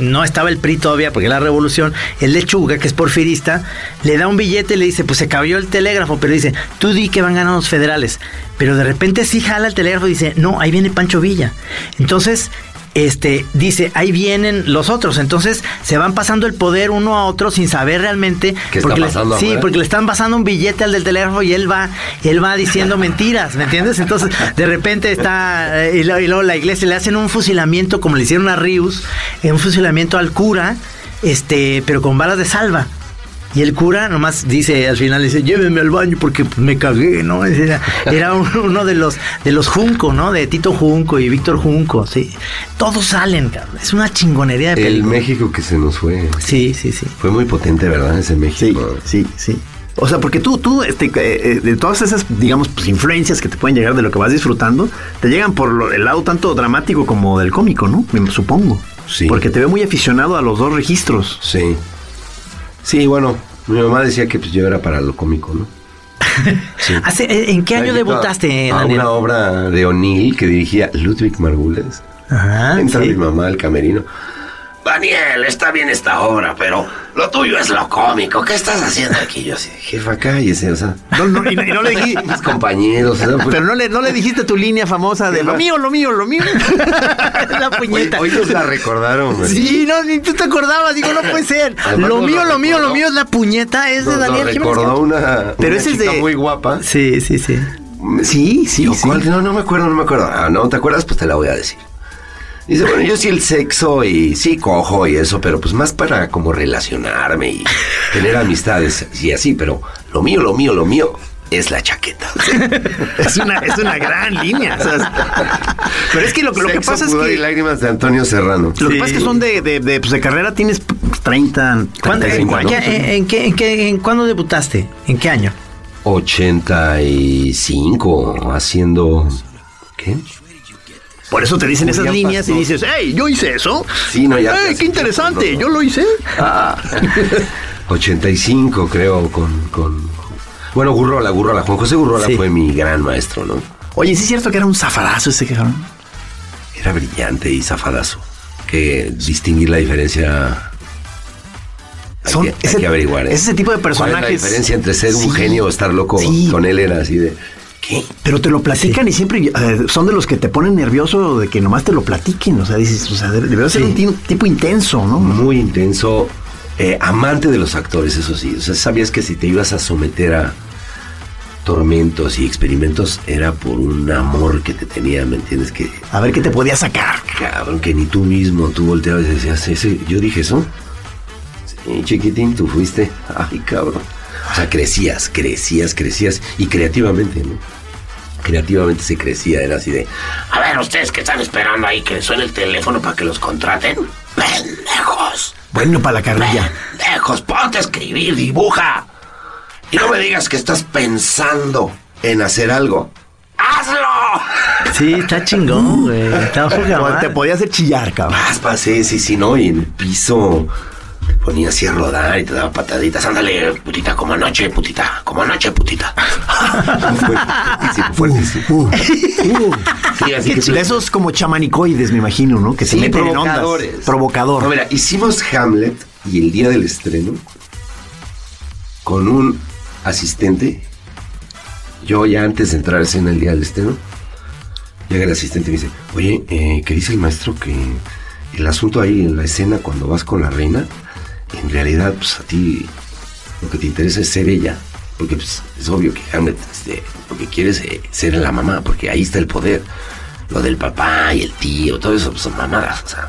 [SPEAKER 4] no estaba el PRI todavía porque la revolución, el lechuga, que es porfirista, le da un billete y le dice, pues se cambió el telégrafo, pero dice, tú di que van ganando los federales. Pero de repente sí jala el telégrafo y dice, no, ahí viene Pancho Villa. Entonces, este, dice, ahí vienen los otros. Entonces se van pasando el poder uno a otro sin saber realmente.
[SPEAKER 6] ¿Qué está
[SPEAKER 4] porque le-
[SPEAKER 6] pasando
[SPEAKER 4] sí, porque le están pasando un billete al del telégrafo y él va, él va diciendo [laughs] mentiras, ¿me entiendes? Entonces, de repente está, eh, y luego, y luego la iglesia le hacen un fusilamiento, como le hicieron a Rius, un fusilamiento al cura, este, pero con balas de salva. Y el cura nomás dice, al final dice, llévenme al baño porque me cagué, ¿no? [laughs] Era, era un- uno de los de los Junco, ¿no? De Tito Junco y Víctor Junco, sí. Todos salen, cabrón. Es una chingonería de
[SPEAKER 6] El
[SPEAKER 4] película.
[SPEAKER 6] México que se nos fue.
[SPEAKER 4] Sí, sí, sí.
[SPEAKER 6] Fue muy potente, ¿verdad? Ese México.
[SPEAKER 3] sí, sí. O sea, porque tú, tú, este, eh, eh, de todas esas, digamos, pues, influencias que te pueden llegar de lo que vas disfrutando, te llegan por lo- el lado tanto dramático como del cómico, ¿no? Me supongo.
[SPEAKER 6] Sí.
[SPEAKER 3] Porque te veo muy aficionado a los dos registros.
[SPEAKER 6] Sí. Sí, bueno, mi mamá decía que pues yo era para lo cómico, ¿no? [laughs] Sí.
[SPEAKER 4] Hace- eh, ¿En qué año debutaste,
[SPEAKER 6] A
[SPEAKER 4] Daniel?
[SPEAKER 6] una obra de O'Neill que dirigía Ludwig Margules.
[SPEAKER 4] Ajá,
[SPEAKER 6] Entra
[SPEAKER 4] sí.
[SPEAKER 6] mi mamá al camerino.
[SPEAKER 5] Daniel, está bien esta obra, pero lo tuyo es lo cómico. ¿Qué estás haciendo aquí? Yo así.
[SPEAKER 6] Jefa, cállese, o sea.
[SPEAKER 3] No, no, y, y no le dijiste,
[SPEAKER 6] Mis compañeros, o sea, pues, [laughs]
[SPEAKER 3] pero no le, no le dijiste tu línea famosa de lo mío, lo mío, lo mío. [laughs]
[SPEAKER 4] la
[SPEAKER 6] hoy,
[SPEAKER 4] puñeta.
[SPEAKER 6] hoy nos la recordaron, güey.
[SPEAKER 4] Sí, no, ni tú te acordabas, digo, no puede ser.
[SPEAKER 6] Además,
[SPEAKER 4] lo mío,
[SPEAKER 6] lo
[SPEAKER 4] lo mío, lo mío es la puñeta, es de Daniel Jiménez.
[SPEAKER 6] recordó una,
[SPEAKER 3] Pero
[SPEAKER 6] una
[SPEAKER 3] ese es de-
[SPEAKER 6] muy guapa.
[SPEAKER 4] Sí, sí, sí.
[SPEAKER 3] Sí, sí,
[SPEAKER 6] ¿O
[SPEAKER 3] sí.
[SPEAKER 6] cuál? No, no me acuerdo, no me acuerdo. Ah, no, ¿te acuerdas? Pues te la voy a decir. Dice, bueno, yo sí el sexo y sí cojo y eso, pero pues más para como relacionarme y tener amistades y así, pero lo mío, lo mío, lo mío es la chaqueta. [laughs]
[SPEAKER 3] Es una, es una gran línea. o sea, pero es que lo, lo que pasa es
[SPEAKER 6] y
[SPEAKER 3] que.
[SPEAKER 6] lágrimas de Antonio Serrano.
[SPEAKER 3] Lo que pasa es que son de, de, de, pues, de carrera, tienes 30,
[SPEAKER 4] ¿Cuándo-
[SPEAKER 3] 35
[SPEAKER 4] en,
[SPEAKER 3] años.
[SPEAKER 4] qué- en- en qué- en qué- en cuándo debutaste? ¿En qué año?
[SPEAKER 6] 85 haciendo... ¿Qué?
[SPEAKER 3] Por eso te dicen esas líneas y dices, hey, yo hice eso.
[SPEAKER 6] Sí, no, ya-
[SPEAKER 3] ¡Ey,
[SPEAKER 6] ya
[SPEAKER 3] qué interesante! Yo lo hice.
[SPEAKER 6] Ah, [laughs] 85 creo con... con bueno, Gurrola, Gurrola. Juan José Gurrola
[SPEAKER 4] Sí.
[SPEAKER 6] fue mi gran maestro, ¿no?
[SPEAKER 3] Oye, sí es cierto que era un zafadazo ese cabrón.
[SPEAKER 6] Era brillante y zafadazo. Que distinguir la diferencia. Hay,
[SPEAKER 3] Son
[SPEAKER 6] que, hay
[SPEAKER 3] ese-
[SPEAKER 6] que averiguar. ¿eh?
[SPEAKER 3] es ese tipo de
[SPEAKER 6] ¿Cuál es la
[SPEAKER 3] personajes?
[SPEAKER 6] diferencia entre ser un
[SPEAKER 3] Sí.
[SPEAKER 6] genio o estar loco?
[SPEAKER 3] Sí.
[SPEAKER 6] Con él era así de. ¿Qué?
[SPEAKER 3] Pero te lo platican y siempre eh, son de los que te ponen nervioso de que nomás te lo platiquen. O sea, dices, o sea, debe, debe ser
[SPEAKER 4] Sí.
[SPEAKER 3] un ti- tipo intenso, ¿no?
[SPEAKER 6] Muy intenso. eh, amante de los actores, eso sí. O sea, sabías que si te ibas a someter a tormentos y experimentos era por un amor que te tenía, ¿me entiendes? Que
[SPEAKER 3] A ver qué te podía sacar.
[SPEAKER 6] cabrón, que ni tú mismo, tú volteabas y decías, ¿ese, yo dije eso. Sí, chiquitín, tú fuiste. Ay, cabrón. O sea, crecías, crecías, crecías. Y creativamente, ¿no? Creativamente se crecía, era así de.
[SPEAKER 5] A ver, ustedes que están esperando ahí que suene el teléfono para que los contraten. ¡Pendejos!
[SPEAKER 3] Bueno, para la carrilla.
[SPEAKER 5] ¡Pendejos! Ponte a escribir, dibuja.
[SPEAKER 6] Y no me digas que estás pensando en hacer algo.
[SPEAKER 5] ¡Hazlo!
[SPEAKER 4] Sí, está chingón, güey. Está [laughs]
[SPEAKER 3] te podía hacer chillar, cabrón.
[SPEAKER 6] Vas, pasé, sí, sí, no. Y en el piso te ponías así a rodar y te daba pataditas.
[SPEAKER 5] Ándale, putita, como anoche, putita. Como anoche, putita. [laughs]
[SPEAKER 6] Fuertísimo, fuertísimo. Sí, así que
[SPEAKER 3] De esos como chamanicoides, me imagino, ¿no? Que se
[SPEAKER 6] Sí,
[SPEAKER 3] meten en ondas. Provocador.
[SPEAKER 6] No, mira, hicimos Hamlet y el día del estreno con un asistente. Yo ya antes de entrar a escena el día del estreno, llega el asistente y me dice, oye, eh, ¿qué dice el maestro que el asunto ahí en la escena cuando vas con la reina, en realidad pues a ti lo que te interesa es ser ella? Porque pues, es obvio que Hamlet este, lo que quiere es eh, ser la mamá, porque ahí está el poder. Lo del papá y el tío, todo eso pues, son mamadas. O sea,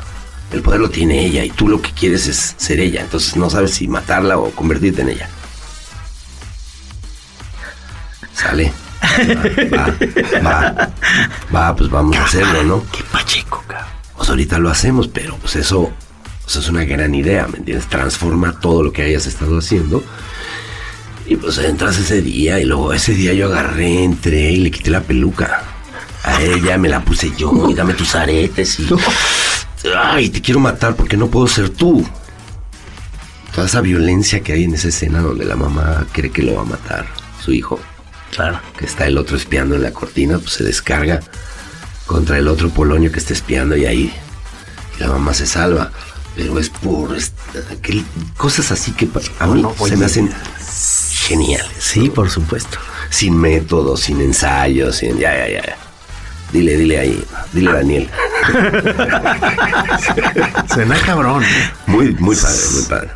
[SPEAKER 6] el poder lo tiene ella y tú lo que quieres es ser ella. Entonces no sabes si matarla o convertirte en ella. Sale. Va, va, va, va, pues vamos a hacerlo, ¿no?
[SPEAKER 3] Qué pacheco, cabrón.
[SPEAKER 6] Pues ahorita lo hacemos, pero pues eso, es una gran idea, ¿me entiendes? Transforma todo lo que hayas estado haciendo. Y pues entras ese día y luego ese día yo agarré, entré y le quité la peluca. a ella me la puse yo y dame tus aretes y... Ay, te quiero matar porque no puedo ser tú. Toda esa violencia que hay en esa escena donde la mamá cree que lo va a matar su hijo,
[SPEAKER 4] Claro.
[SPEAKER 6] que está el otro espiando en la cortina, pues se descarga contra el otro polonio que está espiando y ahí y la mamá se salva. Pero es por que- cosas así que a mí
[SPEAKER 3] no,
[SPEAKER 6] se me hacen geniales.
[SPEAKER 4] Sí, por supuesto.
[SPEAKER 6] Sin método, sin ensayos, sin ya, ya, ya. Dile, dile ahí, dile a Daniel. [laughs]
[SPEAKER 3] Suena cabrón. ¿eh?
[SPEAKER 6] Muy, muy padre, muy padre.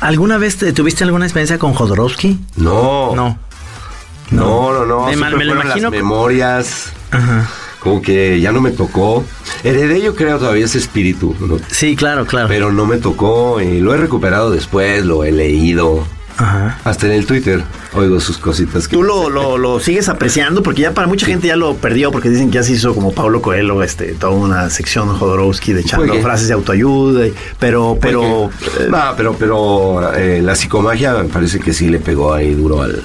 [SPEAKER 4] ¿Alguna vez te- tuviste alguna experiencia con Jodorowsky?
[SPEAKER 6] No,
[SPEAKER 4] No.
[SPEAKER 6] no, no, no.
[SPEAKER 4] Me lo imagino
[SPEAKER 6] las memorias,
[SPEAKER 4] Ajá.
[SPEAKER 6] Como que ya no me tocó. Heredé yo creo todavía ese espíritu, ¿no?
[SPEAKER 4] Sí, claro, claro.
[SPEAKER 6] pero no me tocó y lo he recuperado después, lo he leído.
[SPEAKER 4] Ajá.
[SPEAKER 6] Hasta en el Twitter oigo sus cositas. Que
[SPEAKER 3] Tú lo, lo, lo sigues apreciando porque ya para mucha gente ya lo perdió porque dicen que ya se hizo como Pablo Coelho, este, toda una sección Jodorowsky de echando frases de autoayuda, y- pero, pero eh,
[SPEAKER 6] no, pero, pero eh, la psicomagia me parece que sí le pegó ahí duro al...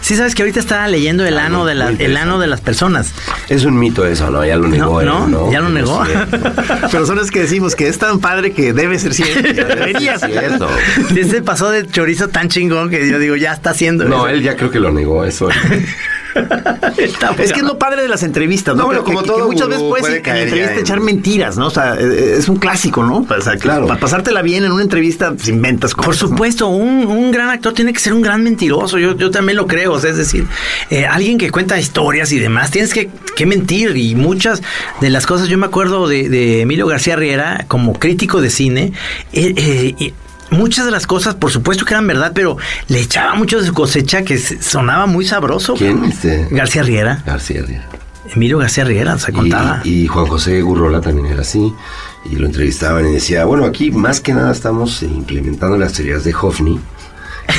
[SPEAKER 4] Sí, sabes que ahorita estaba leyendo el ano de la, el ano de las personas.
[SPEAKER 6] Es un mito eso, ¿no? Ya lo negó
[SPEAKER 4] No,
[SPEAKER 6] él,
[SPEAKER 4] no, ya lo negó. [laughs]
[SPEAKER 3] pero son las que decimos que es tan padre que debe ser cierto. [laughs] Debería ser.
[SPEAKER 6] cierto.
[SPEAKER 4] Ese pasó de chorizo tan chingón que yo digo, ya está haciendo
[SPEAKER 6] No,
[SPEAKER 4] eso.
[SPEAKER 6] él ya creo que lo negó eso. [laughs]
[SPEAKER 3] Es que es lo padre de las entrevistas, ¿no?
[SPEAKER 6] No, bueno,
[SPEAKER 3] Que-
[SPEAKER 6] como
[SPEAKER 3] que,
[SPEAKER 6] todo
[SPEAKER 3] que muchas veces puedes
[SPEAKER 6] puede
[SPEAKER 3] en entrevista
[SPEAKER 6] en-
[SPEAKER 3] echar mentiras, ¿no? O sea, eh, es un clásico, ¿no? O sea, que
[SPEAKER 6] Claro.
[SPEAKER 3] para pasártela bien en una entrevista, pues inventas cosas.
[SPEAKER 4] Por
[SPEAKER 3] ¿no?
[SPEAKER 4] supuesto, un, un gran actor tiene que ser un gran mentiroso. Yo, yo también lo creo. O sea, es decir, eh, alguien que cuenta historias y demás, tienes que, que mentir. Y muchas de las cosas, yo me acuerdo de, de Emilio García Riera como crítico de cine. eh, eh, Muchas de las cosas, por supuesto que eran verdad, pero le echaba mucho de su cosecha que sonaba muy sabroso.
[SPEAKER 6] ¿Quién? Este...
[SPEAKER 4] García Riera.
[SPEAKER 6] García Riera.
[SPEAKER 4] Emilio García Riera, se contaba.
[SPEAKER 6] Y, y Juan José Gurrola también era así. Y lo entrevistaban y decía, bueno, aquí más que nada estamos implementando las teorías de Hoffney.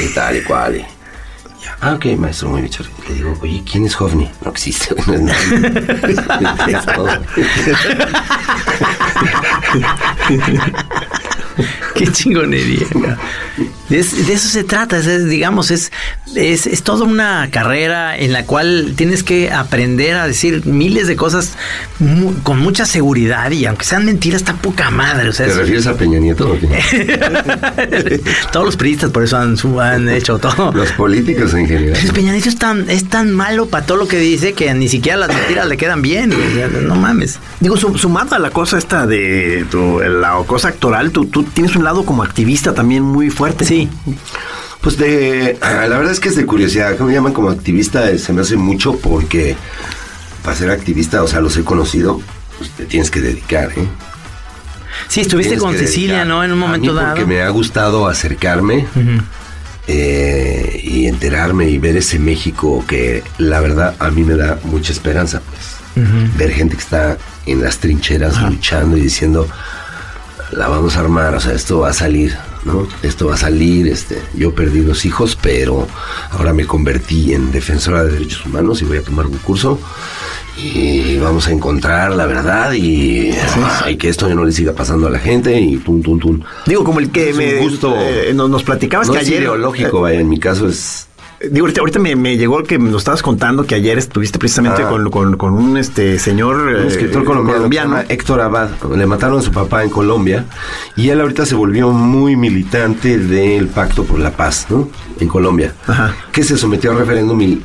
[SPEAKER 6] Y tal y cual. y ah, ok, maestro, muy bien. Le digo, oye, ¿quién es Hoffney? No existe. [laughs] no es nadie. [laughs] [laughs] [laughs]
[SPEAKER 4] Qué chingonería. Es- de eso se trata, es, digamos, es, es, es toda una carrera en la cual tienes que aprender a decir miles de cosas mu- con mucha seguridad y aunque sean mentiras, está poca madre. O sea,
[SPEAKER 6] ¿Te
[SPEAKER 4] es-
[SPEAKER 6] refieres a Peña Nieto? o qué? [laughs]
[SPEAKER 4] todos los periodistas por eso han, han hecho todo.
[SPEAKER 6] Los políticos en general.
[SPEAKER 4] Pero Peña Nieto es tan, es tan malo para todo lo que dice que ni siquiera las mentiras le quedan bien. o sea, no mames.
[SPEAKER 3] Digo, su- sumado a la cosa esta de tu- la cosa actoral, tú, tú tienes un lado como activista también muy fuerte.
[SPEAKER 4] Sí.
[SPEAKER 6] Pues de. ah, La verdad es que es de curiosidad. ¿Cómo me llaman como activista? Eh, Se me hace mucho porque para ser activista, o sea, los he conocido, pues te tienes que dedicar, ¿eh?
[SPEAKER 4] Sí, estuviste con
[SPEAKER 6] que
[SPEAKER 4] Cecilia. ¿no? En un
[SPEAKER 6] A
[SPEAKER 4] momento
[SPEAKER 6] mí
[SPEAKER 4] dado.
[SPEAKER 6] Porque me ha gustado acercarme eh, y enterarme y ver ese México que la verdad a mí me da mucha esperanza, pues. Ver gente que está en las trincheras luchando y diciendo, la vamos a armar, o sea, esto va a salir, ¿no? Esto va a salir, este, yo perdí dos hijos, pero ahora me convertí en defensora de derechos humanos y voy a tomar un curso y vamos a encontrar la verdad y, que esto ya no le siga pasando a la gente y tum, tum, tum.
[SPEAKER 3] Digo, como el que
[SPEAKER 6] Es
[SPEAKER 3] me
[SPEAKER 6] gusto.
[SPEAKER 3] eh, nos, nos platicabas
[SPEAKER 6] No
[SPEAKER 3] que
[SPEAKER 6] es
[SPEAKER 3] ayer.
[SPEAKER 6] ideológico,
[SPEAKER 3] eh,
[SPEAKER 6] vaya, en mi caso es...
[SPEAKER 3] Digo, ahorita, ahorita me, me llegó el que nos estabas contando que ayer estuviste precisamente
[SPEAKER 6] Ah.
[SPEAKER 3] con, con- con un este señor
[SPEAKER 6] Un
[SPEAKER 3] eh,
[SPEAKER 6] escritor colombiano, que se llama Héctor Abad. Le mataron a su papá en Colombia y él ahorita se volvió muy militante del Pacto por la Paz, ¿no? En Colombia.
[SPEAKER 3] Ajá.
[SPEAKER 6] Que se sometió a referéndum y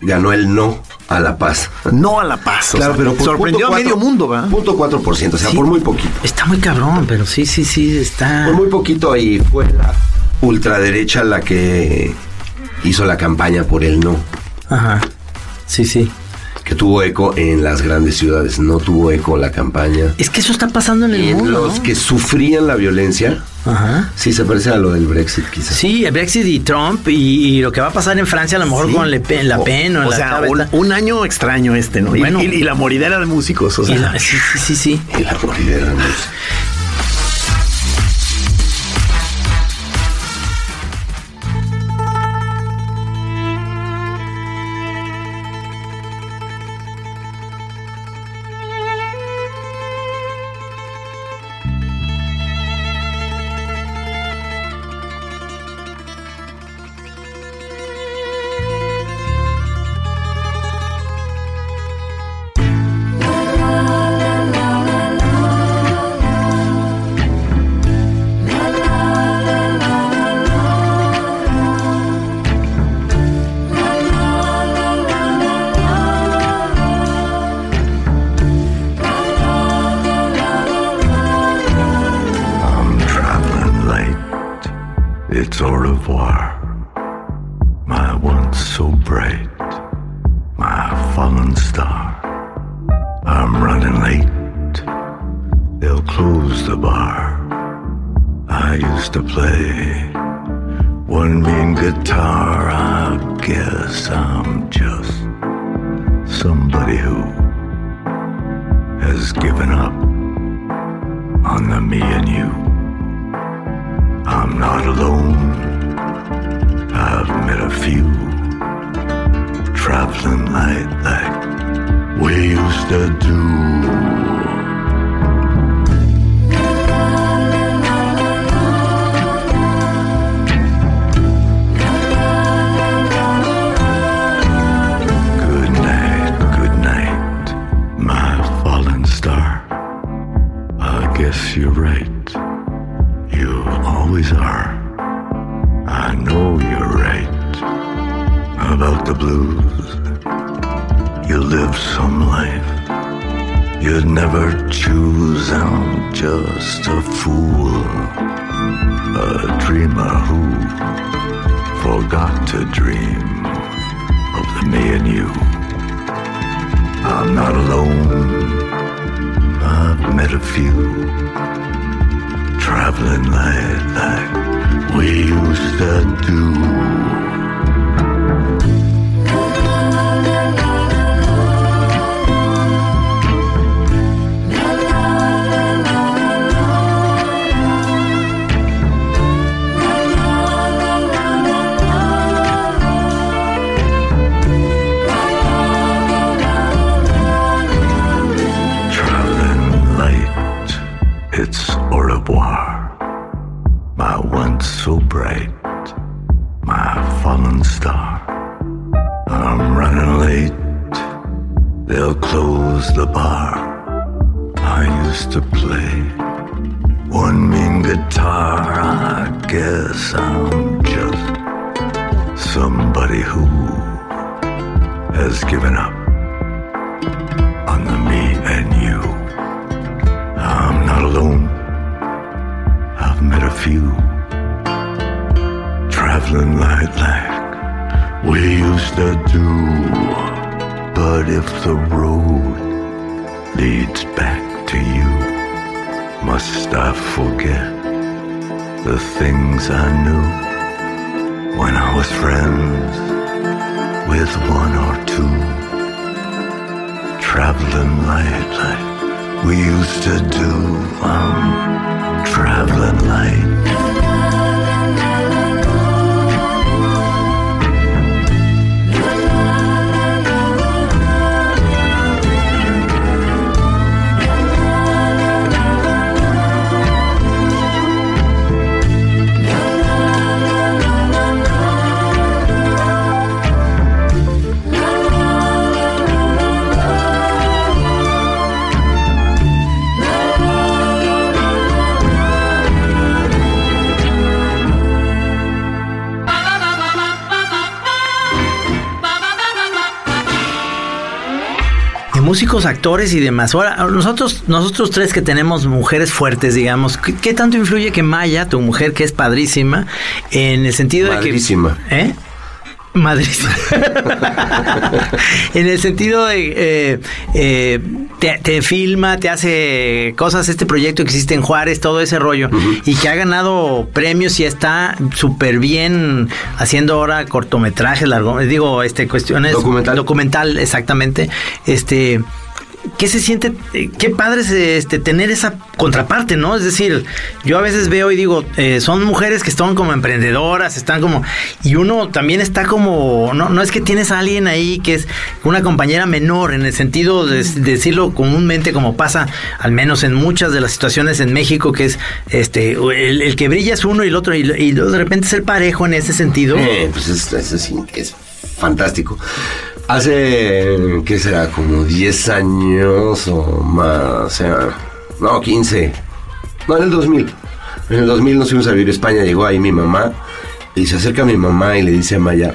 [SPEAKER 6] ganó el no a la paz.
[SPEAKER 3] No a la paz. o
[SPEAKER 6] Claro,
[SPEAKER 3] sea,
[SPEAKER 6] pero por
[SPEAKER 3] sorprendió
[SPEAKER 6] punto
[SPEAKER 3] a medio
[SPEAKER 6] cuatro-
[SPEAKER 3] mundo, ¿verdad?
[SPEAKER 6] Punto 4%, o sea,
[SPEAKER 4] Sí.
[SPEAKER 6] por muy poquito.
[SPEAKER 4] Está muy cabrón, pero sí, sí, sí, está.
[SPEAKER 6] Por muy poquito y fue la ultraderecha la que hizo la campaña por el no.
[SPEAKER 4] Ajá. Sí, sí.
[SPEAKER 6] Que tuvo eco en las grandes ciudades, no tuvo eco la campaña.
[SPEAKER 4] Es que eso está pasando en el
[SPEAKER 6] Y en
[SPEAKER 4] mundo.
[SPEAKER 6] los
[SPEAKER 4] ¿no?
[SPEAKER 6] que sufrían la violencia,
[SPEAKER 4] Ajá.
[SPEAKER 6] sí se parece a lo del Brexit, quizás.
[SPEAKER 4] Sí, el Brexit y Trump y, y lo que va a pasar en Francia a lo mejor
[SPEAKER 3] Sí.
[SPEAKER 4] con Le Pen, la Pen o,
[SPEAKER 3] o
[SPEAKER 4] la
[SPEAKER 3] sea, un, año extraño este, ¿no? Y-
[SPEAKER 4] Bueno.
[SPEAKER 3] y, y la moridera de músicos, o sea.
[SPEAKER 4] la- sí, sí, sí, sí.
[SPEAKER 6] Y la moridera, ¿no?
[SPEAKER 8] late, [laughs] a few traveling light like we used to do. I knew when I was friends with one or two? traveling light like we used to do. I'm traveling light.
[SPEAKER 4] Músicos, actores y demás. Ahora, nosotros, nosotros tres que tenemos mujeres fuertes, digamos, ¿qué, qué tanto influye que Maya, tu mujer que es padrísima, en el sentido
[SPEAKER 6] Madrísima.
[SPEAKER 4] de que... ¿Eh? Madrísima. [laughs] en el sentido de... eh, eh, te, te filma, te hace cosas, este proyecto que existe en Juárez, todo ese rollo, y que ha ganado premios y está súper bien haciendo ahora cortometrajes, largo, digo, este cuestiones
[SPEAKER 6] Documental.
[SPEAKER 4] documental, exactamente. Este, ¿qué se siente? eh, Qué padre es este, tener esa contraparte, ¿no? Es decir, yo a veces veo y digo, eh, son mujeres que están como emprendedoras, están como, y uno también está como, no, no es que tienes a alguien ahí que es una compañera menor, en el sentido de, de decirlo comúnmente como pasa, al menos en muchas de las situaciones en México, que es este, el, que brilla es uno y el otro, y, y de repente es el parejo en ese sentido.
[SPEAKER 6] Eh, pues es, es, es- es fantástico. Hace, ¿qué será? Como 10 años o más, o sea, no, 15. No, en el 2000. En el 2000 nos fuimos a vivir a España, llegó ahí mi mamá y se acerca mi mamá y le dice a Maya,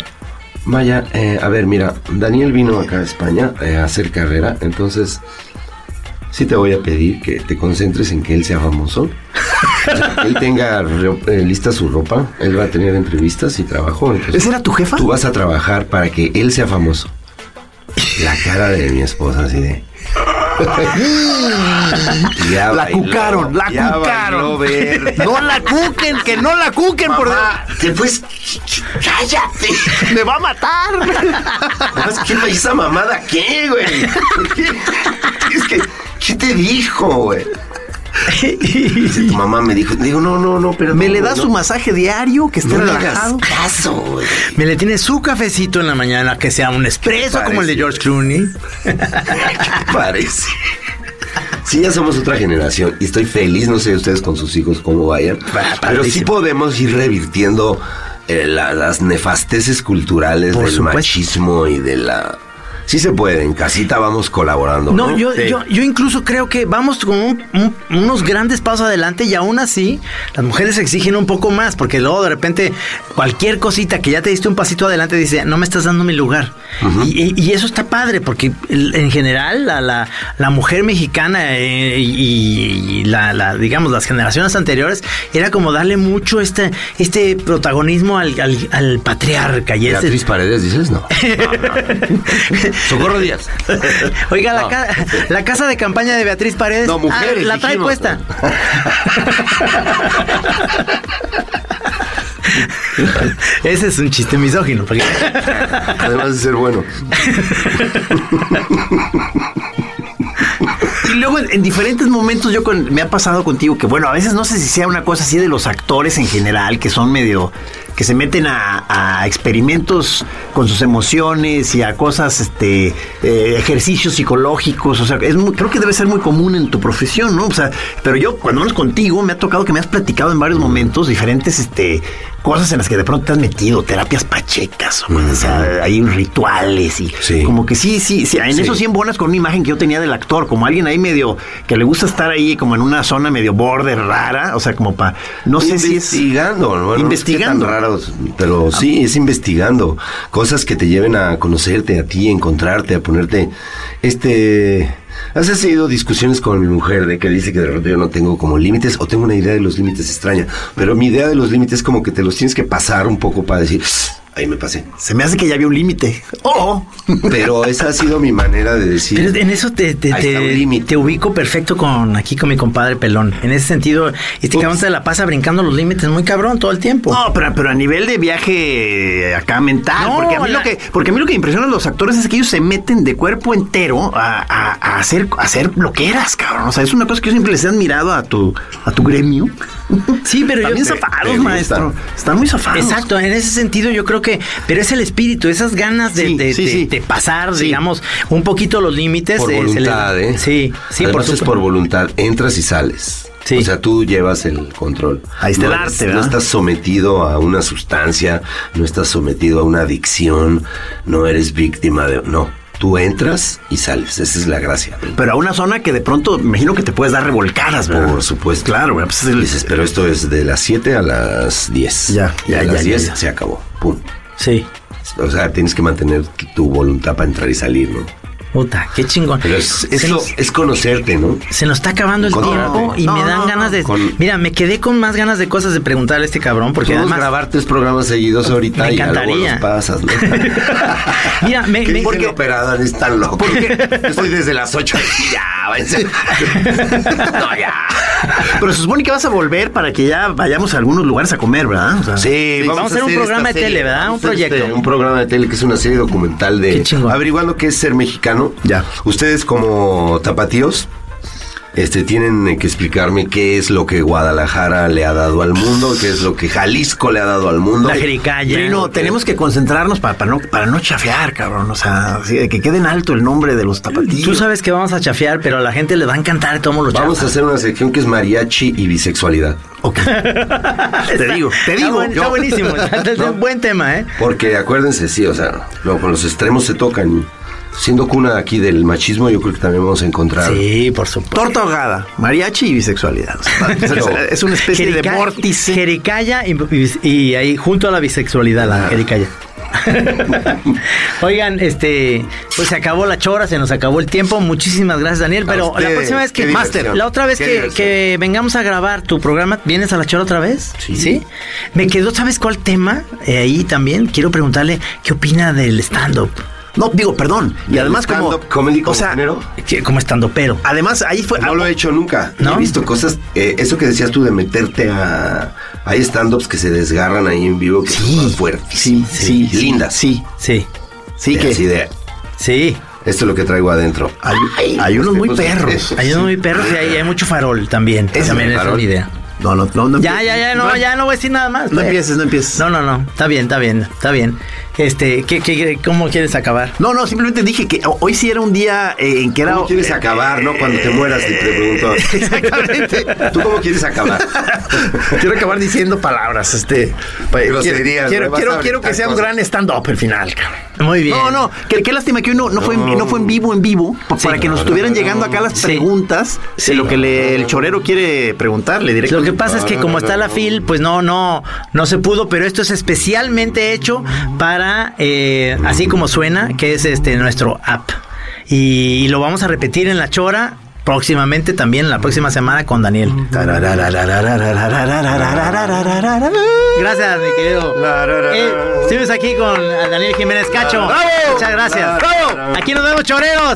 [SPEAKER 6] Maya, eh, a ver, mira, Daniel vino acá a España eh, a hacer carrera, entonces sí te voy a pedir que te concentres en que él sea famoso. [laughs] Él tenga eh, lista su ropa, él va a tener entrevistas y trabajo.
[SPEAKER 3] ¿Esa era tu jefa?
[SPEAKER 6] Tú vas a trabajar para que él sea famoso. La cara de mi esposa así de... [laughs] Ya
[SPEAKER 3] La
[SPEAKER 6] bailó,
[SPEAKER 3] cucaron, la
[SPEAKER 6] ya
[SPEAKER 3] cucaron. No la cuquen, que no la cuquen por
[SPEAKER 6] te pues, cállate. [laughs]
[SPEAKER 3] me va a matar.
[SPEAKER 6] Más que esa mamada qué, güey. Es que, ¿qué te dijo, güey? [laughs] Dice, tu mamá me dijo, digo, no, no, no, pero
[SPEAKER 3] Me
[SPEAKER 6] no,
[SPEAKER 3] le da
[SPEAKER 6] no,
[SPEAKER 3] su masaje diario, que esté
[SPEAKER 6] no le hagas
[SPEAKER 3] relajado.
[SPEAKER 6] caso, güey.
[SPEAKER 4] Me le tiene su cafecito en la mañana, que sea un espresso como el de. George Clooney. [laughs]
[SPEAKER 6] ¿Qué parece? Sí, ya somos otra generación y estoy feliz, no sé ustedes con sus hijos cómo vayan, pero sí podemos ir revirtiendo eh, la- las nefasteces culturales
[SPEAKER 4] Por
[SPEAKER 6] del
[SPEAKER 4] supuesto.
[SPEAKER 6] machismo y de la... Sí se puede, en casita vamos colaborando. No,
[SPEAKER 4] No, yo,
[SPEAKER 6] Sí.
[SPEAKER 4] yo, yo incluso creo que vamos con un- un- unos grandes pasos adelante y aún así las mujeres exigen un poco más porque luego de repente cualquier cosita que ya te diste un pasito adelante dice no me estás dando mi lugar y, y- y eso está padre porque en general la, la, la mujer mexicana eh, y, y la, la, digamos las generaciones anteriores era como darle mucho este este protagonismo al, al, al patriarca y
[SPEAKER 6] Beatriz Paredes, dices, no. [laughs] Socorro Díaz. [laughs]
[SPEAKER 4] Oiga, la,
[SPEAKER 6] No.
[SPEAKER 4] ca- la casa de campaña de Beatriz Paredes
[SPEAKER 6] No, mujeres,
[SPEAKER 4] ah, la trae
[SPEAKER 6] dijimos.
[SPEAKER 4] puesta. [laughs] Ese es un chiste misógino. porque-
[SPEAKER 6] Además de ser bueno.
[SPEAKER 3] Y luego en, en diferentes momentos yo con- me ha pasado contigo que bueno, a veces no sé si sea una cosa así de los actores en general que son medio que se meten a, a experimentos con sus emociones y a cosas, este, eh, ejercicios psicológicos, o sea, es muy- creo que debe ser muy común en tu profesión, ¿no? O sea, pero yo cuando menos contigo me ha tocado que me has platicado en varios momentos diferentes, este, cosas en las que de pronto te has metido, terapias pachecas, o, o sea, hay rituales y
[SPEAKER 6] Sí.
[SPEAKER 3] como que sí, sí, sí, en
[SPEAKER 6] Sí.
[SPEAKER 3] eso sí embonas con una imagen que yo tenía del actor, como alguien ahí medio que le gusta estar ahí como en una zona medio border rara, o sea, como para no sé si es
[SPEAKER 6] investigando, ¿no?
[SPEAKER 3] Investigando.
[SPEAKER 6] No sé pero sí, es investigando cosas que te lleven a conocerte a ti, encontrarte, a ponerte este Has sido discusiones con mi mujer de que dice que de repente yo no tengo como límites o tengo una idea de los límites extraña, pero mi idea de los límites es como que te los tienes que pasar un poco para decir, ahí me pasé.
[SPEAKER 3] Se me hace que ya había un límite. Oh,
[SPEAKER 6] Pero esa ha sido mi manera de decir.
[SPEAKER 4] Pero en eso te, te, ubico perfecto con aquí con mi compadre Pelón. En ese sentido, este
[SPEAKER 6] Ups.
[SPEAKER 4] cabrón se la pasa brincando los límites muy cabrón todo el tiempo.
[SPEAKER 3] No, pero, pero a nivel de viaje acá mental.
[SPEAKER 4] No,
[SPEAKER 3] porque, a mí
[SPEAKER 4] la-
[SPEAKER 3] lo que, porque a mí lo que impresiona de los actores es que ellos se meten de cuerpo entero a, a- a hacer, a hacer lo que eras, cabrón. O sea, es una cosa que yo siempre les he admirado a tu, a tu gremio.
[SPEAKER 4] Sí, pero yo-
[SPEAKER 3] También
[SPEAKER 4] te-
[SPEAKER 3] zafados,
[SPEAKER 6] te gusta.
[SPEAKER 3] maestro. Están muy zafados.
[SPEAKER 4] Exacto, en ese sentido yo creo que, pero es el espíritu, esas ganas de,
[SPEAKER 3] Sí,
[SPEAKER 4] de-
[SPEAKER 3] sí,
[SPEAKER 4] de-
[SPEAKER 3] sí.
[SPEAKER 4] de pasar,
[SPEAKER 3] Sí.
[SPEAKER 4] digamos, un poquito los límites.
[SPEAKER 6] por
[SPEAKER 4] eh,
[SPEAKER 6] voluntad,
[SPEAKER 4] les-
[SPEAKER 6] ¿eh?
[SPEAKER 4] Sí, sí,
[SPEAKER 6] Además
[SPEAKER 4] por
[SPEAKER 6] es por voluntad. Entras y sales.
[SPEAKER 4] Sí.
[SPEAKER 6] O sea, tú llevas el control.
[SPEAKER 3] Ahí está
[SPEAKER 6] no
[SPEAKER 3] el arte,
[SPEAKER 6] No estás sometido a una sustancia, no estás sometido a una adicción, no eres víctima de... No, tú entras y sales. Esa es la gracia.
[SPEAKER 3] Pero a una zona que de pronto me imagino que te puedes dar revolcadas, ¿verdad?
[SPEAKER 6] Por supuesto.
[SPEAKER 3] Claro, pues es el-
[SPEAKER 6] Dices, pero esto es de las 7 a las 10.
[SPEAKER 3] Ya,
[SPEAKER 6] Y
[SPEAKER 3] ya,
[SPEAKER 6] a
[SPEAKER 3] ya,
[SPEAKER 6] las
[SPEAKER 3] ya,
[SPEAKER 6] 10
[SPEAKER 3] ya.
[SPEAKER 6] se acabó. Pum.
[SPEAKER 4] Sí.
[SPEAKER 6] O sea, tienes que mantener tu voluntad para entrar y salir, ¿no?
[SPEAKER 4] Puta, qué chingón.
[SPEAKER 6] Pero es, es
[SPEAKER 4] se,
[SPEAKER 6] lo-
[SPEAKER 4] nos,
[SPEAKER 6] es conocerte, ¿no?
[SPEAKER 4] se nos está acabando el tiempo y
[SPEAKER 3] No,
[SPEAKER 4] me dan
[SPEAKER 3] no,
[SPEAKER 4] ganas de...
[SPEAKER 6] con-
[SPEAKER 4] Mira, me quedé con más ganas de cosas de preguntarle a este cabrón, porque
[SPEAKER 6] Podemos
[SPEAKER 4] además...
[SPEAKER 6] grabar tres programas seguidos ahorita
[SPEAKER 4] Me
[SPEAKER 6] y ya luego
[SPEAKER 4] encantaría.
[SPEAKER 6] los pasas, ¿no? [laughs]
[SPEAKER 4] Mira, me-
[SPEAKER 6] ¿Qué
[SPEAKER 4] me- porque-
[SPEAKER 6] el operador? Es tan loco. Yo estoy desde las 8. [laughs] [laughs] Ya, váyanse. No, ya.
[SPEAKER 3] Pero se supone que vas a volver para que ya vayamos a algunos lugares a comer, ¿verdad? O sea,
[SPEAKER 6] Sí,
[SPEAKER 4] vamos a hacer un programa de tele, ¿verdad? Un
[SPEAKER 6] hacer
[SPEAKER 4] proyecto.
[SPEAKER 6] este, un programa de tele que es una serie documental de
[SPEAKER 4] Qué chingón.
[SPEAKER 6] averiguando qué es ser mexicano.
[SPEAKER 3] Ya.
[SPEAKER 6] Ustedes como tapatíos este tienen que explicarme qué es lo que Guadalajara le ha dado al mundo, qué es lo que Jalisco le ha dado al mundo.
[SPEAKER 4] La jericaya.
[SPEAKER 3] Trino, tenemos que concentrarnos para, para no, para no chafear, cabrón. O sea, que quede en alto el nombre de los tapatíos.
[SPEAKER 4] Tú sabes que vamos a chafear, pero a la gente le va a encantar cómo lo
[SPEAKER 6] Vamos a hacer una sección que es mariachi y bisexualidad.
[SPEAKER 3] Ok. [laughs] te digo, te
[SPEAKER 4] Está,
[SPEAKER 3] digo.
[SPEAKER 4] buen- está buenísimo. [laughs] Es un buen tema, ¿eh?
[SPEAKER 6] Porque acuérdense, sí, o sea, luego con los extremos se tocan. Siendo cuna aquí del machismo, yo creo que también vamos a encontrar.
[SPEAKER 4] Sí, por supuesto.
[SPEAKER 3] Torta ahogada, mariachi y bisexualidad. O sea, [laughs] es una especie de vórtice.
[SPEAKER 4] Jericaya y, y- y ahí junto a la bisexualidad, la jericaya. [laughs] Oigan, este, pues se acabó la chora, se nos acabó el tiempo. Muchísimas gracias, Daniel. Pero la próxima vez que Master, la otra vez que, vengamos a grabar tu programa, ¿vienes a la chora otra vez?
[SPEAKER 6] Sí.
[SPEAKER 4] Me quedó, ¿sabes cuál tema? Eh, ahí también quiero preguntarle qué opina del stand-up.
[SPEAKER 3] No, digo, perdón. Y además como...
[SPEAKER 6] Comedy como
[SPEAKER 3] o sea,
[SPEAKER 4] Como estando pero.
[SPEAKER 3] además ahí fue...
[SPEAKER 6] No lo he hecho nunca.
[SPEAKER 4] ¿No?
[SPEAKER 6] He visto cosas, eh, eso que decías tú de meterte a... Hay stand-ups que se desgarran ahí en vivo que
[SPEAKER 3] Sí,
[SPEAKER 6] son fuertes.
[SPEAKER 3] sí, sí, sí,
[SPEAKER 6] lindas.
[SPEAKER 3] Sí,
[SPEAKER 4] Sí,
[SPEAKER 3] sí que...
[SPEAKER 6] así de,
[SPEAKER 4] sí.
[SPEAKER 6] esto es lo que traigo adentro.
[SPEAKER 3] Hay, hay unos muy perros.
[SPEAKER 4] Hay unos muy perros y hay, hay mucho farol también.
[SPEAKER 3] Ese
[SPEAKER 4] también es una idea.
[SPEAKER 3] No, no, no. no
[SPEAKER 4] Ya, ya, ya, no, ya no voy a decir nada más.
[SPEAKER 3] No empieces, no empieces.
[SPEAKER 4] No, no, no. Está bien, está bien, está bien. Este, ¿qué, qué, cómo quieres acabar?
[SPEAKER 3] No, no, simplemente dije que hoy sí era un día eh, en que era...
[SPEAKER 6] ¿Cómo quieres acabar, no? Cuando te mueras, te pregunto. [laughs]
[SPEAKER 3] Exactamente.
[SPEAKER 6] ¿Tú cómo quieres acabar? [laughs]
[SPEAKER 3] Quiero acabar diciendo palabras, este... Quiero, quiero, quiero que sea un
[SPEAKER 6] cosas.
[SPEAKER 3] gran stand-up el final, cabrón.
[SPEAKER 4] Muy bien.
[SPEAKER 3] No, no, que, qué lástima que hoy no, no fue, en- no fue en vivo, en vivo, pa- para que nos estuvieran llegando acá las
[SPEAKER 4] Sí.
[SPEAKER 3] preguntas de lo que le- el chorero quiere preguntarle
[SPEAKER 4] Lo
[SPEAKER 3] directamente.
[SPEAKER 4] que pasa es que como está la FIL, pues no, no, no se pudo, pero esto es especialmente hecho para, eh, así como suena, que es este nuestro app. Y, lo vamos a repetir en la chora próximamente también, la próxima semana con Daniel. Gracias, mi querido. Eh, estuvimos aquí con Daniel Jiménez Cacho. Muchas gracias. Aquí nos vemos, choreros.